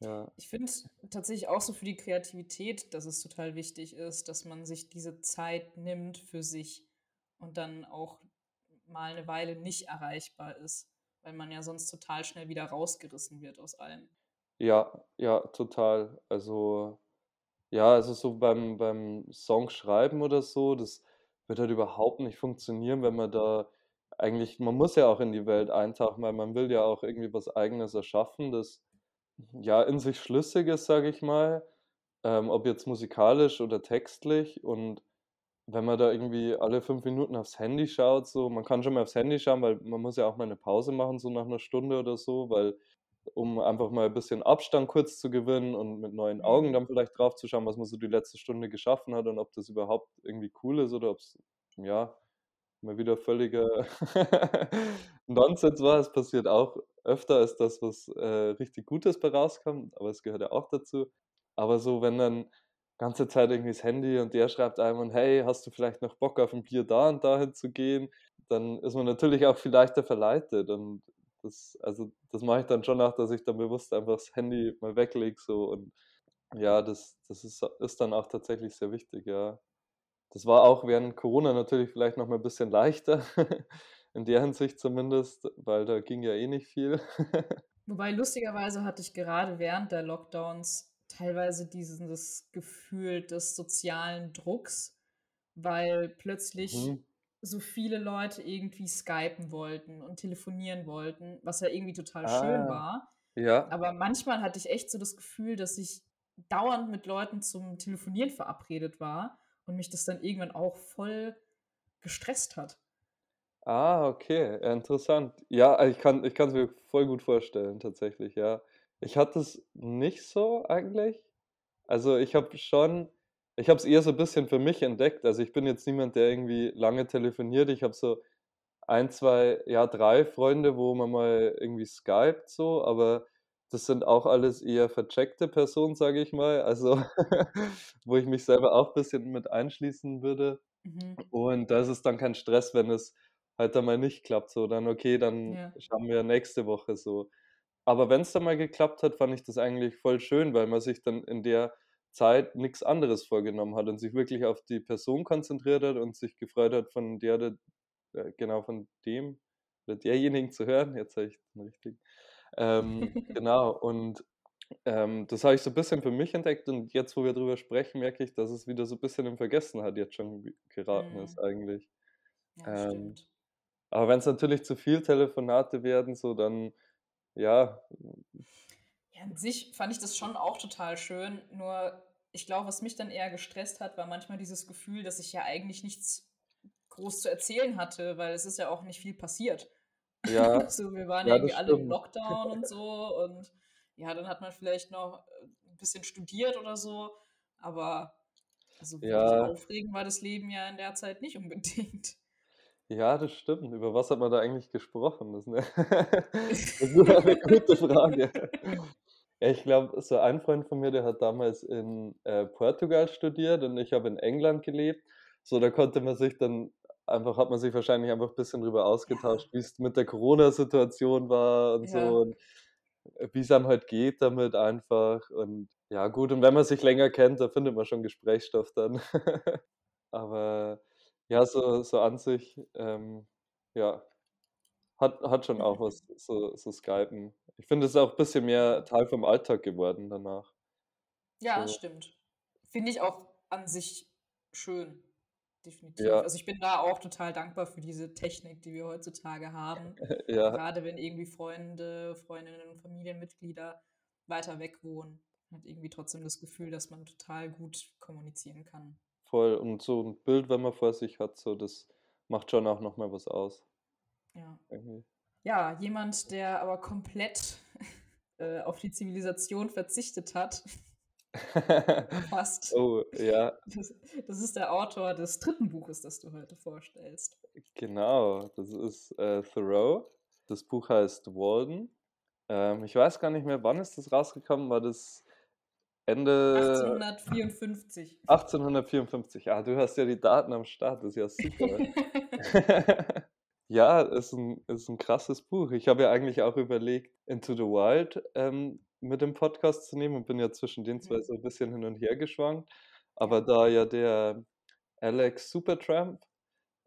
Ja, Ich finde tatsächlich auch so für die Kreativität, dass es total wichtig ist, dass man sich diese Zeit nimmt für sich und dann auch mal eine Weile nicht erreichbar ist, weil man ja sonst total schnell wieder rausgerissen wird aus allem. ja, ja, total. Also Ja, also so beim beim Songschreiben oder so, das wird halt überhaupt nicht funktionieren, wenn man da eigentlich man muss ja auch in die Welt eintauchen, weil man will ja auch irgendwie was Eigenes erschaffen, das, ja, in sich schlüssig ist, sage ich mal, ähm, ob jetzt musikalisch oder textlich. Und wenn man da irgendwie alle 5 Minuten aufs Handy schaut, so man kann schon mal aufs Handy schauen, weil man muss ja auch mal eine Pause machen, so nach einer Stunde oder so, weil um einfach mal ein bisschen Abstand kurz zu gewinnen und mit neuen Augen Mhm. dann vielleicht drauf zu schauen, was man so die letzte Stunde geschaffen hat und ob das überhaupt irgendwie cool ist oder ob's, ja, mal wieder völliger Nonsens war. Es passiert auch öfter als das, was, äh, richtig Gutes bei rauskommt, aber es gehört ja auch dazu. Aber so, wenn dann ganze Zeit irgendwie das Handy und der schreibt einem und: „Hey, hast du vielleicht noch Bock auf ein Bier da und dahin zu gehen?“ Dann ist man natürlich auch viel leichter verleitet und das also, das mache ich dann schon auch, dass ich dann bewusst einfach das Handy mal weglege so und ja, das das ist ist dann auch tatsächlich sehr wichtig, ja. Das war auch während Corona natürlich vielleicht noch mal 'n bisschen leichter, in der Hinsicht zumindest, weil da ging ja eh nicht viel. Wobei lustigerweise hatte ich gerade während der Lockdowns teilweise dieses Gefühl des sozialen Drucks, weil plötzlich Mhm. So viele Leute irgendwie skypen wollten und telefonieren wollten, was ja irgendwie total schön Ah, war. ja. Aber manchmal hatte ich echt so das Gefühl, dass ich dauernd mit Leuten zum Telefonieren verabredet war und mich das dann irgendwann auch voll gestresst hat. Ah, okay, interessant. Ja, ich kann ich kann's mir voll gut vorstellen tatsächlich, ja. Ich hatte es nicht so eigentlich. Also, ich habe schon ich habe es eher so 'n bisschen für mich entdeckt. Also, ich bin jetzt niemand, der irgendwie lange telefoniert. Ich habe so ein 2 ja, 3 Freunde, wo man mal irgendwie skypt so, aber das sind auch alles eher vercheckte Personen, sage ich mal, also wo ich mich selber auch bisschen mit einschließen würde. Mhm. Und da ist es dann kein Stress, wenn es halt dann mal nicht klappt, so dann: „Okay, dann Ja. schauen wir nächste Woche“, so. Aber wenn's dann mal geklappt hat, fand ich das eigentlich voll schön, weil man sich dann in der Zeit nix anderes vorgenommen hat und sich wirklich auf die Person konzentriert hat und sich gefreut hat, von der oder äh, genau, von dem oder derjenigen zu hören. Jetzt habe ich den richtigen. Ähm, genau und, ähm, das habe ich so 'n bisschen für mich entdeckt und jetzt, wo wir drüber sprechen, merke ich, dass es wieder so bisschen in Vergessenheit jetzt schon ge geraten Mhm. ist eigentlich. Ja, Ähm, aber wenn's natürlich zu viel Telefonate werden, so dann ja. Ja, an sich fand ich das schon auch total schön, nur ich glaube, was mich dann eher gestresst hat, war manchmal dieses Gefühl, dass ich ja eigentlich nichts groß zu erzählen hatte, weil es ist ja auch nicht viel passiert. Ja, So, wir waren ja irgendwie alle im. Lockdown und so und ja, dann hat man vielleicht noch, äh, 'n bisschen studiert oder so, aber also Ja. aufregend war das Leben ja in der Zeit nicht unbedingt. Ja, das stimmt. Über was hat man da eigentlich gesprochen? Das 'ne das ist 'ne gute Frage. Ja, ich glaube, so ein Freund von mir, der hat damals in, äh, Portugal studiert und ich habe in England gelebt. So, da konnte man sich dann einfach hat man sich wahrscheinlich einfach bisschen drüber Ja. ausgetauscht, wie's mit der Corona-Situation war und so Ja. und, äh, wie's einem halt geht damit einfach und ja gut, und wenn man sich länger kennt, da findet man schon Gesprächsstoff dann. Aber ja, so so an sich, ähm, ja, hat hat schon auch was, so so Skypen. Ich finde, es ist auch bisschen mehr. Teil vom Alltag geworden danach. Ja, das So. stimmt. Finde ich auch an sich schön, definitiv. Ja. Also, ich bin da auch total dankbar für diese Technik, die wir heutzutage haben. Ja. Gerade wenn irgendwie Freunde, Freundinnen und Familienmitglieder weiter weg wohnen, hat irgendwie trotzdem das Gefühl, dass man total gut kommunizieren kann. Voll und so 'n Bild, wenn man vor sich hat, so, das macht schon auch noch mal was aus. Ja. Irgendwie. Ja, jemand, der aber komplett, äh, auf die Zivilisation verzichtet hat fast. Oh, ja. Das das ist der Autor des 3. Buches, das du heute vorstellst. Genau, das ist äh, Thoreau. Das Buch heißt Walden. Ähm, ich weiß gar nicht mehr, wann ist das rausgekommen? War das Ende 1854. 1854? Ah, du hast ja die Daten am Start, das ist ja super. ja, ist ein, ist ein krasses Buch. Ich habe ja eigentlich auch überlegt, Into the Wild ähm, mit dem Podcast zu nehmen und bin ja zwischen den zwei Mhm. so ein bisschen hin und her geschwankt. Aber da ja der Alex Supertramp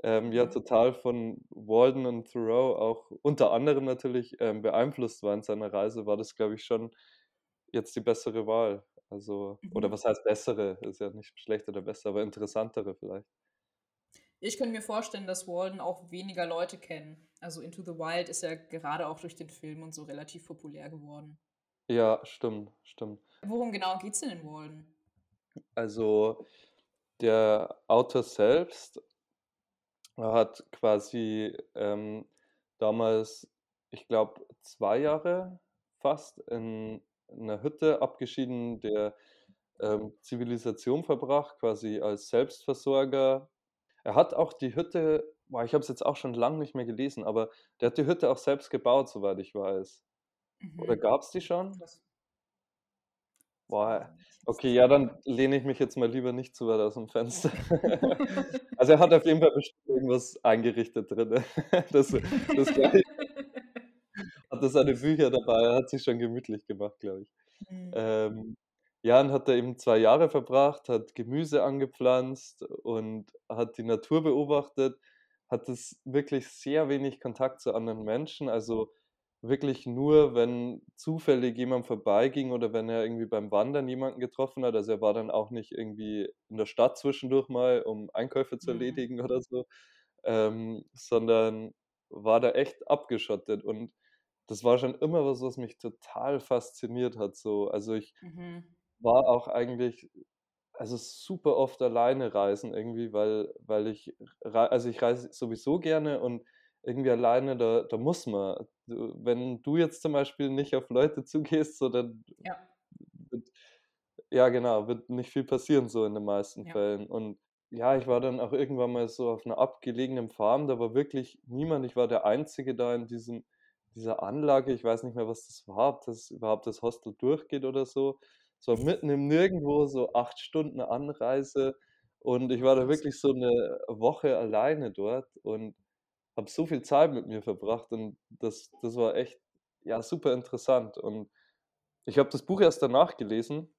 ähm, ja Mhm. total von Walden und Thoreau auch unter anderem natürlich ähm, beeinflusst war in seiner Reise, war das, glaube ich, schon jetzt die bessere Wahl. Also, oder Mhm. was heißt bessere? Ist ja nicht schlecht oder besser, aber interessantere vielleicht. Ich könnte mir vorstellen, dass Walden auch weniger Leute kennen. Also Into the Wild ist ja gerade auch durch den Film und so relativ populär geworden. Ja, stimmt, stimmt. Worum genau geht's denn in Walden? Also der Autor selbst hat quasi ähm, damals, ich glaube, zwei Jahre fast in einer Hütte abgeschieden der ähm, Zivilisation verbracht, quasi als Selbstversorger. Er hat auch die Hütte, boah, ich habe es jetzt auch schon lange nicht mehr gelesen, aber der hat die Hütte auch selbst gebaut, soweit ich weiß. Oder Mhm. gab es die schon? Boah, okay, ja, dann lehne ich mich jetzt mal lieber nicht zu weit aus dem Fenster. Also er hat auf jeden Fall bestimmt irgendwas eingerichtet drin. Das, das gleich, hatte seine Bücher dabei, er hat sich schon gemütlich gemacht, glaube ich. Mhm. Ähm, ja, und hat da eben zwei Jahre verbracht, hat Gemüse angepflanzt und hat die Natur beobachtet, hat es wirklich sehr wenig Kontakt zu anderen Menschen, also wirklich nur, wenn zufällig jemand vorbeiging oder wenn er irgendwie beim Wandern jemanden getroffen hat. Also er war dann auch nicht irgendwie in der Stadt zwischendurch mal, um Einkäufe zu Mhm. erledigen oder so, ähm, sondern war da echt abgeschottet. Und das war schon immer was, was mich total fasziniert hat. So. Also ich Mhm. War auch eigentlich, also super oft alleine reisen irgendwie, weil, weil ich, also ich reise sowieso gerne und irgendwie alleine, da, da muss man. Wenn du jetzt zum Beispiel nicht auf Leute zugehst, so dann Ja, wird, ja genau, wird nicht viel passieren so in den meisten ja. Fällen. Und ja, ich war dann auch irgendwann mal so auf einer abgelegenen Farm, da war wirklich niemand, ich war der Einzige da in diesem, dieser Anlage, ich weiß nicht mehr, was das war, ob das überhaupt das Hostel durchgeht oder so. So mitten im Nirgendwo, so acht Stunden Anreise. Und ich war da wirklich so eine Woche alleine dort und habe so viel Zeit mit mir verbracht und das, das war echt, ja, super interessant. Und ich habe das Buch erst danach gelesen,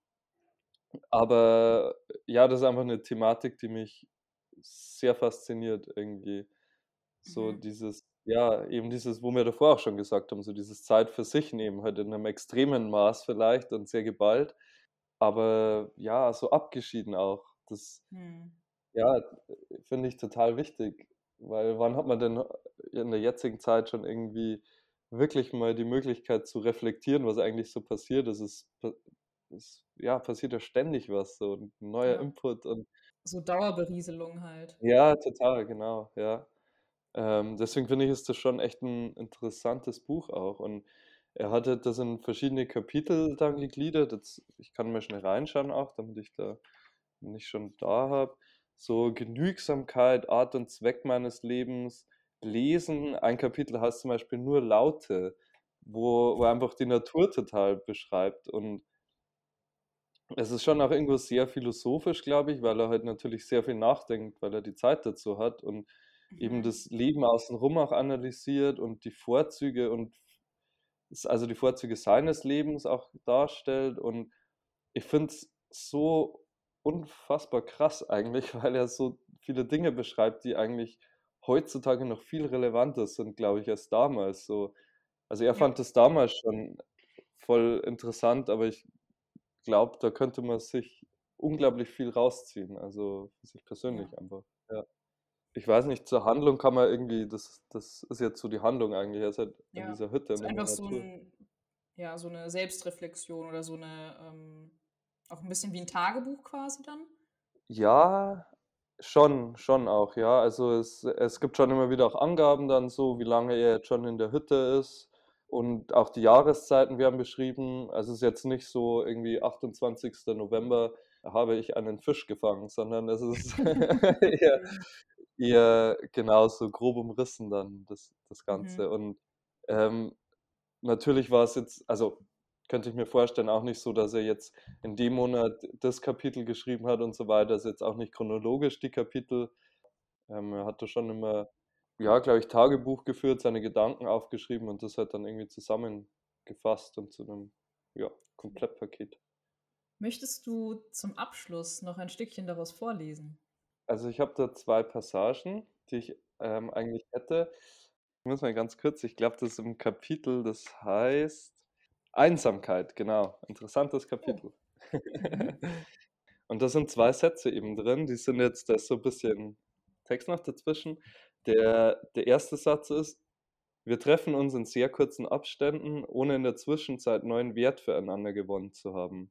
aber ja, das ist einfach eine Thematik, die mich sehr fasziniert irgendwie. So Mhm. dieses, ja, eben dieses, wo wir davor auch schon gesagt haben, so dieses Zeit für sich nehmen, halt in einem extremen Maß vielleicht und sehr geballt, aber ja, so abgeschieden auch. Das, Mhm. ja, finde ich total wichtig, weil wann hat man denn in der jetzigen Zeit schon irgendwie wirklich mal die Möglichkeit zu reflektieren, was eigentlich so passiert ist? Es, es ja, passiert ja ständig was, so ein neuer Ja. Input und So Dauerberieselung halt. ja, total, genau, ja. Ähm, deswegen finde ich, ist das schon echt ein interessantes Buch auch. Und er hatte das in verschiedene Kapitel dann gegliedert. Jetzt, ich kann mal schnell reinschauen auch, damit ich da nicht schon da habe. So Genügsamkeit, Art und Zweck meines Lebens, Lesen. Ein Kapitel heißt zum Beispiel nur Laute, wo, wo er einfach die Natur total beschreibt. Und es ist schon auch irgendwo sehr philosophisch, glaube ich, weil er halt natürlich sehr viel nachdenkt, weil er die Zeit dazu hat und eben Mhm. das Leben außenrum auch analysiert und die Vorzüge und also die Vorzüge seines Lebens auch darstellt. Und ich finde es so unfassbar krass eigentlich, weil er so viele Dinge beschreibt, die eigentlich heutzutage noch viel relevanter sind, glaube ich, als damals. So, also er Ja. fand es damals schon voll interessant, aber ich glaube, da könnte man sich unglaublich viel rausziehen, also für sich Ja. persönlich einfach. Ich weiß nicht, zur Handlung kann man irgendwie, das, das ist jetzt so die Handlung eigentlich, er ist halt in Ja. dieser Hütte Ist in der einfach so ein, ja, so eine Selbstreflexion oder so eine, ähm, auch ein bisschen wie ein Tagebuch quasi dann. Ja, schon, schon auch, ja. Also es, es gibt schon immer wieder auch Angaben dann so, wie lange er jetzt schon in der Hütte ist. Und auch die Jahreszeiten werden beschrieben. Also es ist jetzt nicht so irgendwie 28. November habe ich einen Fisch gefangen, sondern es ist eher, eher genau so grob umrissen dann das das Mhm. Ganze. Und, ähm, natürlich war es jetzt also, könnte ich mir vorstellen, auch nicht so, dass er jetzt in dem Monat das Kapitel geschrieben hat und so weiter. Ist jetzt auch nicht chronologisch die Kapitel. Ähm, er hatte schon immer, ja, glaube ich, Tagebuch geführt, seine Gedanken aufgeschrieben und das halt dann irgendwie zusammengefasst und zu 'nem, ja, Komplettpaket. Möchtest du zum Abschluss noch ein Stückchen daraus vorlesen? Also, ich habe da 2 Passagen, die ich, ähm, eigentlich hätte. Ich muss mal ganz kurz ich glaube, das ist im Kapitel, das heißt Einsamkeit, genau. Interessantes Oh. Kapitel. Mhm. Und da sind 2 Sätze eben drin, die sind jetzt da ist so 'n bisschen Text noch dazwischen. Der der erste Satz ist: „Wir treffen uns in sehr kurzen Abständen, ohne in der Zwischenzeit neuen Wert füreinander gewonnen zu haben.“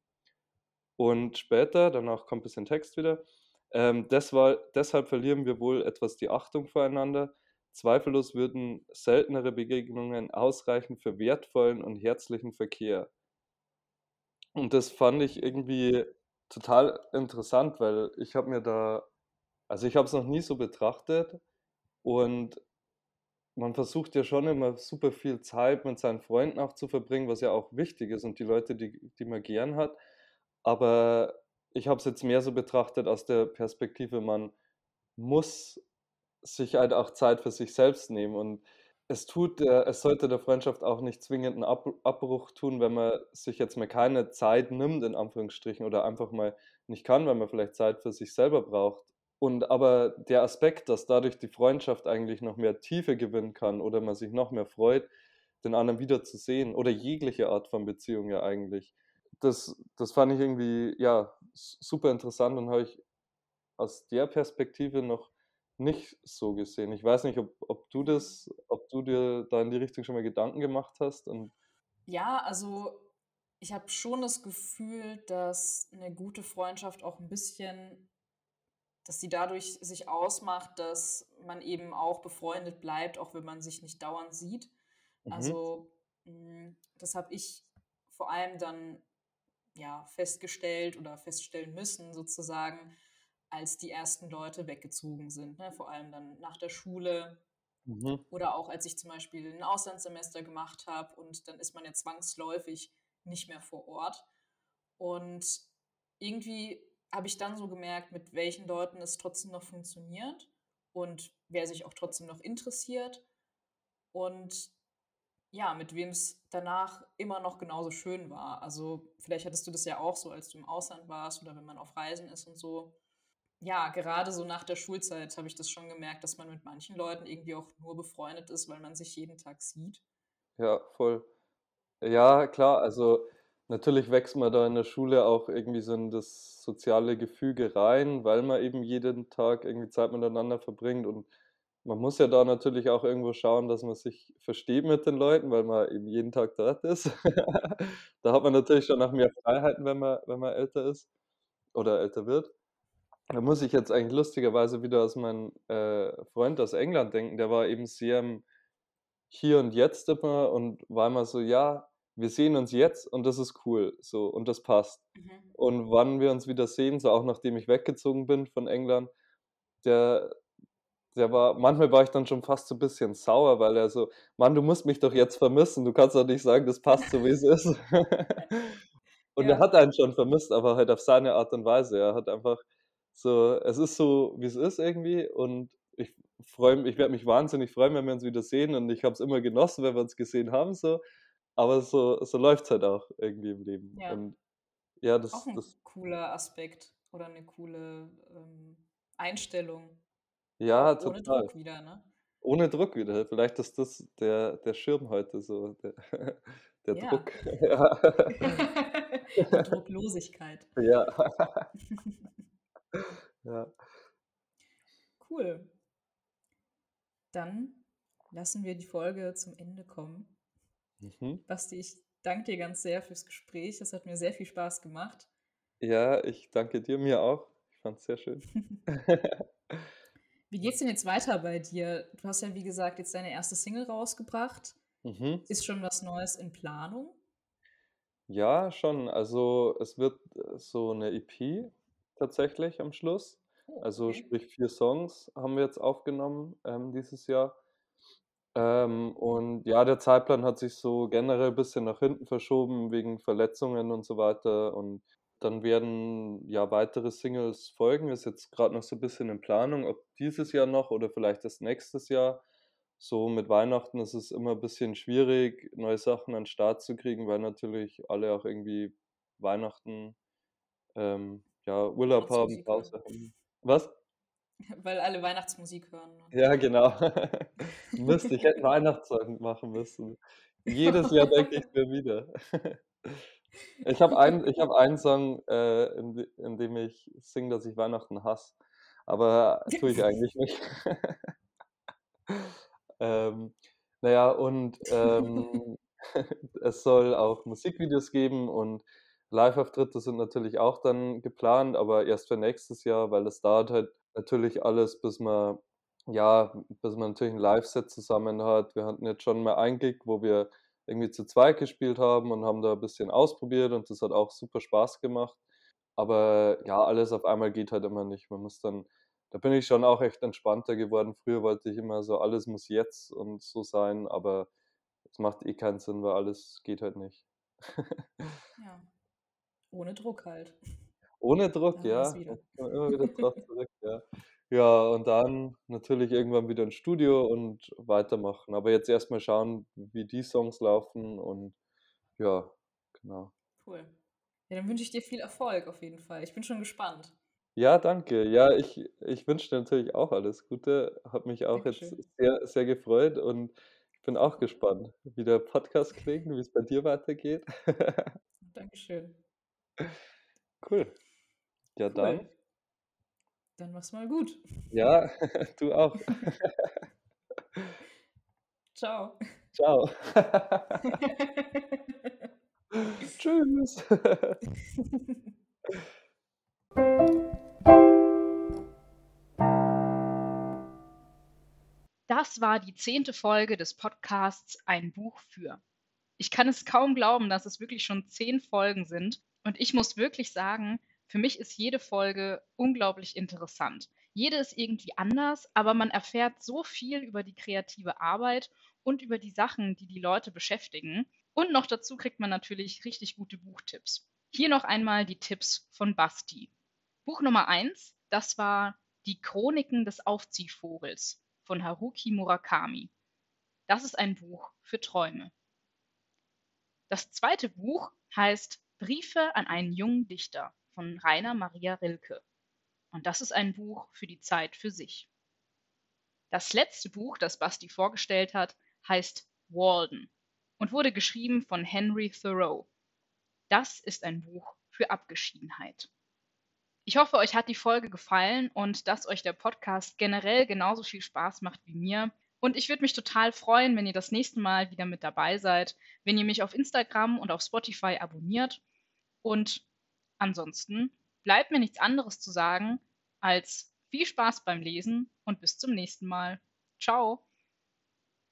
Und später, danach kommt bisschen Text wieder, ähm: „Deswal deshalb verlieren wir wohl etwas die Achtung voreinander. Zweifellos würden seltenere Begegnungen ausreichen für wertvollen und herzlichen Verkehr.“ Und das fand ich irgendwie total interessant, weil ich habe mir da also, ich habe es noch nie so betrachtet und man versucht ja schon immer super viel Zeit mit seinen Freunden auch zu verbringen, was ja auch wichtig ist und die Leute, die die man gern hat. Aber ich habe es jetzt mehr so betrachtet aus der Perspektive, man muss sich halt auch Zeit für sich selbst nehmen und es tut es sollte der Freundschaft auch nicht zwingend 'n Ab Abbruch tun, wenn man sich jetzt mal keine Zeit nimmt in Anführungsstrichen oder einfach mal nicht kann, weil man vielleicht Zeit für sich selber braucht. Und aber der Aspekt, dass dadurch die Freundschaft eigentlich noch mehr Tiefe gewinnen kann oder man sich noch mehr freut, den anderen wiederzusehen oder jegliche Art von Beziehung ja eigentlich. Das das fand ich irgendwie, ja, super interessant und habe ich aus der Perspektive noch nicht so gesehen. Ich weiß nicht, ob ob du das ob du dir da in die Richtung schon mal Gedanken gemacht hast und Ja, also, ich habe schon das Gefühl, dass 'ne gute Freundschaft auch 'n bisschen dass sie dadurch sich ausmacht, dass man eben auch befreundet bleibt, auch wenn man sich nicht dauernd sieht. Mhm. Also, hm, das habe ich vor allem dann, ja, festgestellt oder feststellen müssen sozusagen, als die ersten Leute weggezogen sind, ne? Vor allem dann nach der Schule Mhm. oder auch als ich zum Beispiel 'n Auslandssemester gemacht habe und dann ist man ja zwangsläufig nicht mehr vor Ort. Und irgendwie habe ich dann so gemerkt, mit welchen Leuten es trotzdem noch funktioniert und wer sich auch trotzdem noch interessiert und ja, mit wem's danach immer noch genauso schön war. Also, vielleicht hattest du das ja auch so, als du im Ausland warst oder wenn man auf Reisen ist und so. Ja, gerade so nach der Schulzeit habe ich das schon gemerkt, dass man mit manchen Leuten irgendwie auch nur befreundet ist, weil man sich jeden Tag sieht. Ja, voll. Ja, klar, also, natürlich wächst man da in der Schule auch irgendwie so in das soziale Gefüge rein, weil man eben jeden Tag irgendwie Zeit miteinander verbringt und man muss ja da natürlich auch irgendwo schauen, dass man sich versteht mit den Leuten, weil man eben jeden Tag dort ist. Da hat man natürlich schon auch mehr Freiheiten, wenn man wenn man älter ist oder älter wird. Da muss ich jetzt eigentlich lustigerweise wieder aus meinem, äh, Freund aus England denken, der war eben sehr im Hier und Jetzt immer und war immer so: „Ja, wir sehen uns jetzt und das ist cool, so und das passt.“ Mhm. Und wann wir uns wieder sehen, so auch nachdem ich weggezogen bin von England, der der war manchmal war ich dann schon fast so bisschen sauer, weil er so: „Mann, du musst mich doch jetzt vermissen. Du kannst doch nicht sagen, das passt so, wie's ist.“ Und er Ja. hat einen schon vermisst, aber halt auf seine Art und Weise. Er hat einfach so es ist so, wie's ist irgendwie und ich freue mich ich werde mich wahnsinnig freuen, wenn wir uns wieder sehen und ich habe es immer genossen, wenn wir uns gesehen haben so, aber so so läuft's halt auch irgendwie im Leben. Ja. Und ja, Auch das 'n das cooler Aspekt oder 'ne coole, ähm, Einstellung. Ja, Auch ohne total. Druck wieder, ne? Ohne Druck wieder. Vielleicht ist das der der Schirm heute so, der der Ja. Druck. Ja. Die Drucklosigkeit. Ja. Ja. Cool. Dann lassen wir die Folge zum Ende kommen. Mhm. Basti, ich danke dir ganz sehr fürs Gespräch. Es hat mir sehr viel Spaß gemacht. Ja, ich danke dir, mir auch. Ich fand's sehr schön. Wie geht's denn jetzt weiter bei dir? Du hast ja, wie gesagt, jetzt deine erste Single rausgebracht. Mhm. Ist schon was Neues in Planung? Ja, schon. Also, es wird, äh, so 'ne EP tatsächlich am Schluss. Oh, Also okay. sprich vier Songs haben wir jetzt aufgenommen ähm, dieses Jahr. Ähm, und ja, der Zeitplan hat sich so generell ein bisschen nach hinten verschoben wegen Verletzungen und so weiter. Und dann werden ja weitere Singles folgen. Ist jetzt gerade noch so ein bisschen in Planung, ob dieses Jahr noch oder vielleicht das nächstes Jahr. So mit Weihnachten ist es immer ein bisschen schwierig, neue Sachen an den Start zu kriegen, weil natürlich alle auch irgendwie Weihnachten ähm, ja, Urlaub haben. Pause haben. Was? Weil alle Weihnachtsmusik hören. Ja, genau. Mist, ich hätte einen Weihnachtssong machen müssen. Jedes Jahr denke ich mir wieder. Ich habe einen, ich hab einen Song, äh, in, in dem ich singe, dass ich Weihnachten hasse. Aber tue ich eigentlich nicht. ähm, naja, und ähm, es soll auch Musikvideos geben und Live-Auftritte sind natürlich auch dann geplant, aber erst für nächstes Jahr, weil das dauert halt natürlich alles, bis man, ja, bis man natürlich ein Live-Set zusammen hat. Wir hatten jetzt schon mal ein Gig, wo wir irgendwie zu zweit gespielt haben und haben da ein bisschen ausprobiert und das hat auch super Spaß gemacht. Aber ja, alles auf einmal geht halt immer nicht. Man muss dann, da bin ich schon auch echt entspannter geworden. Früher wollte ich immer so, alles muss jetzt und so sein, aber es macht eh keinen Sinn, weil alles geht halt nicht. Ja. Ohne Druck halt. Ohne Druck, ja. wieder. Immer wieder drauf zurück, ja. Ja, und dann natürlich irgendwann wieder ins Studio und weitermachen. Aber jetzt erstmal schauen, wie die Songs laufen und ja, genau. Cool. Ja, dann wünsche ich dir viel Erfolg auf jeden Fall. Ich bin schon gespannt. Ja, danke. Ja, ich, ich wünsche dir natürlich auch alles Gute. Hat mich auch jetzt Dankeschön. sehr, sehr gefreut und ich bin auch gespannt, wie der Podcast klingt, wie es bei dir weitergeht. Dankeschön. Cool. Ja. Cool. Dann mach's mal gut. Ja, du auch. Ciao. Ciao. Tschüss. Das war die zehnte Folge des Podcasts Ein Buch für. Ich kann es kaum glauben, dass es wirklich schon zehn Folgen sind. Und ich muss wirklich sagen, für mich ist jede Folge unglaublich interessant. Jede ist irgendwie anders, aber man erfährt so viel über die kreative Arbeit und über die Sachen, die die Leute beschäftigen. Und noch dazu kriegt man natürlich richtig gute Buchtipps. Hier noch einmal die Tipps von Basti. Buch Nummer eins, das war Die Chroniken des Aufziehvogels von Haruki Murakami. Das ist ein Buch für Träume. Das zweite Buch heißt Briefe an einen jungen Dichter von Rainer Maria Rilke. Und das ist ein Buch für die Zeit für sich. Das letzte Buch, das Basti vorgestellt hat, heißt Walden und wurde geschrieben von Henry Thoreau. Das ist ein Buch für Abgeschiedenheit. Ich hoffe, euch hat die Folge gefallen und dass euch der Podcast generell genauso viel Spaß macht wie mir. Und ich würde mich total freuen, wenn ihr das nächste Mal wieder mit dabei seid, wenn ihr mich auf Instagram und auf Spotify abonniert. Und ansonsten bleibt mir nichts anderes zu sagen als viel Spaß beim Lesen und bis zum nächsten Mal. Ciao!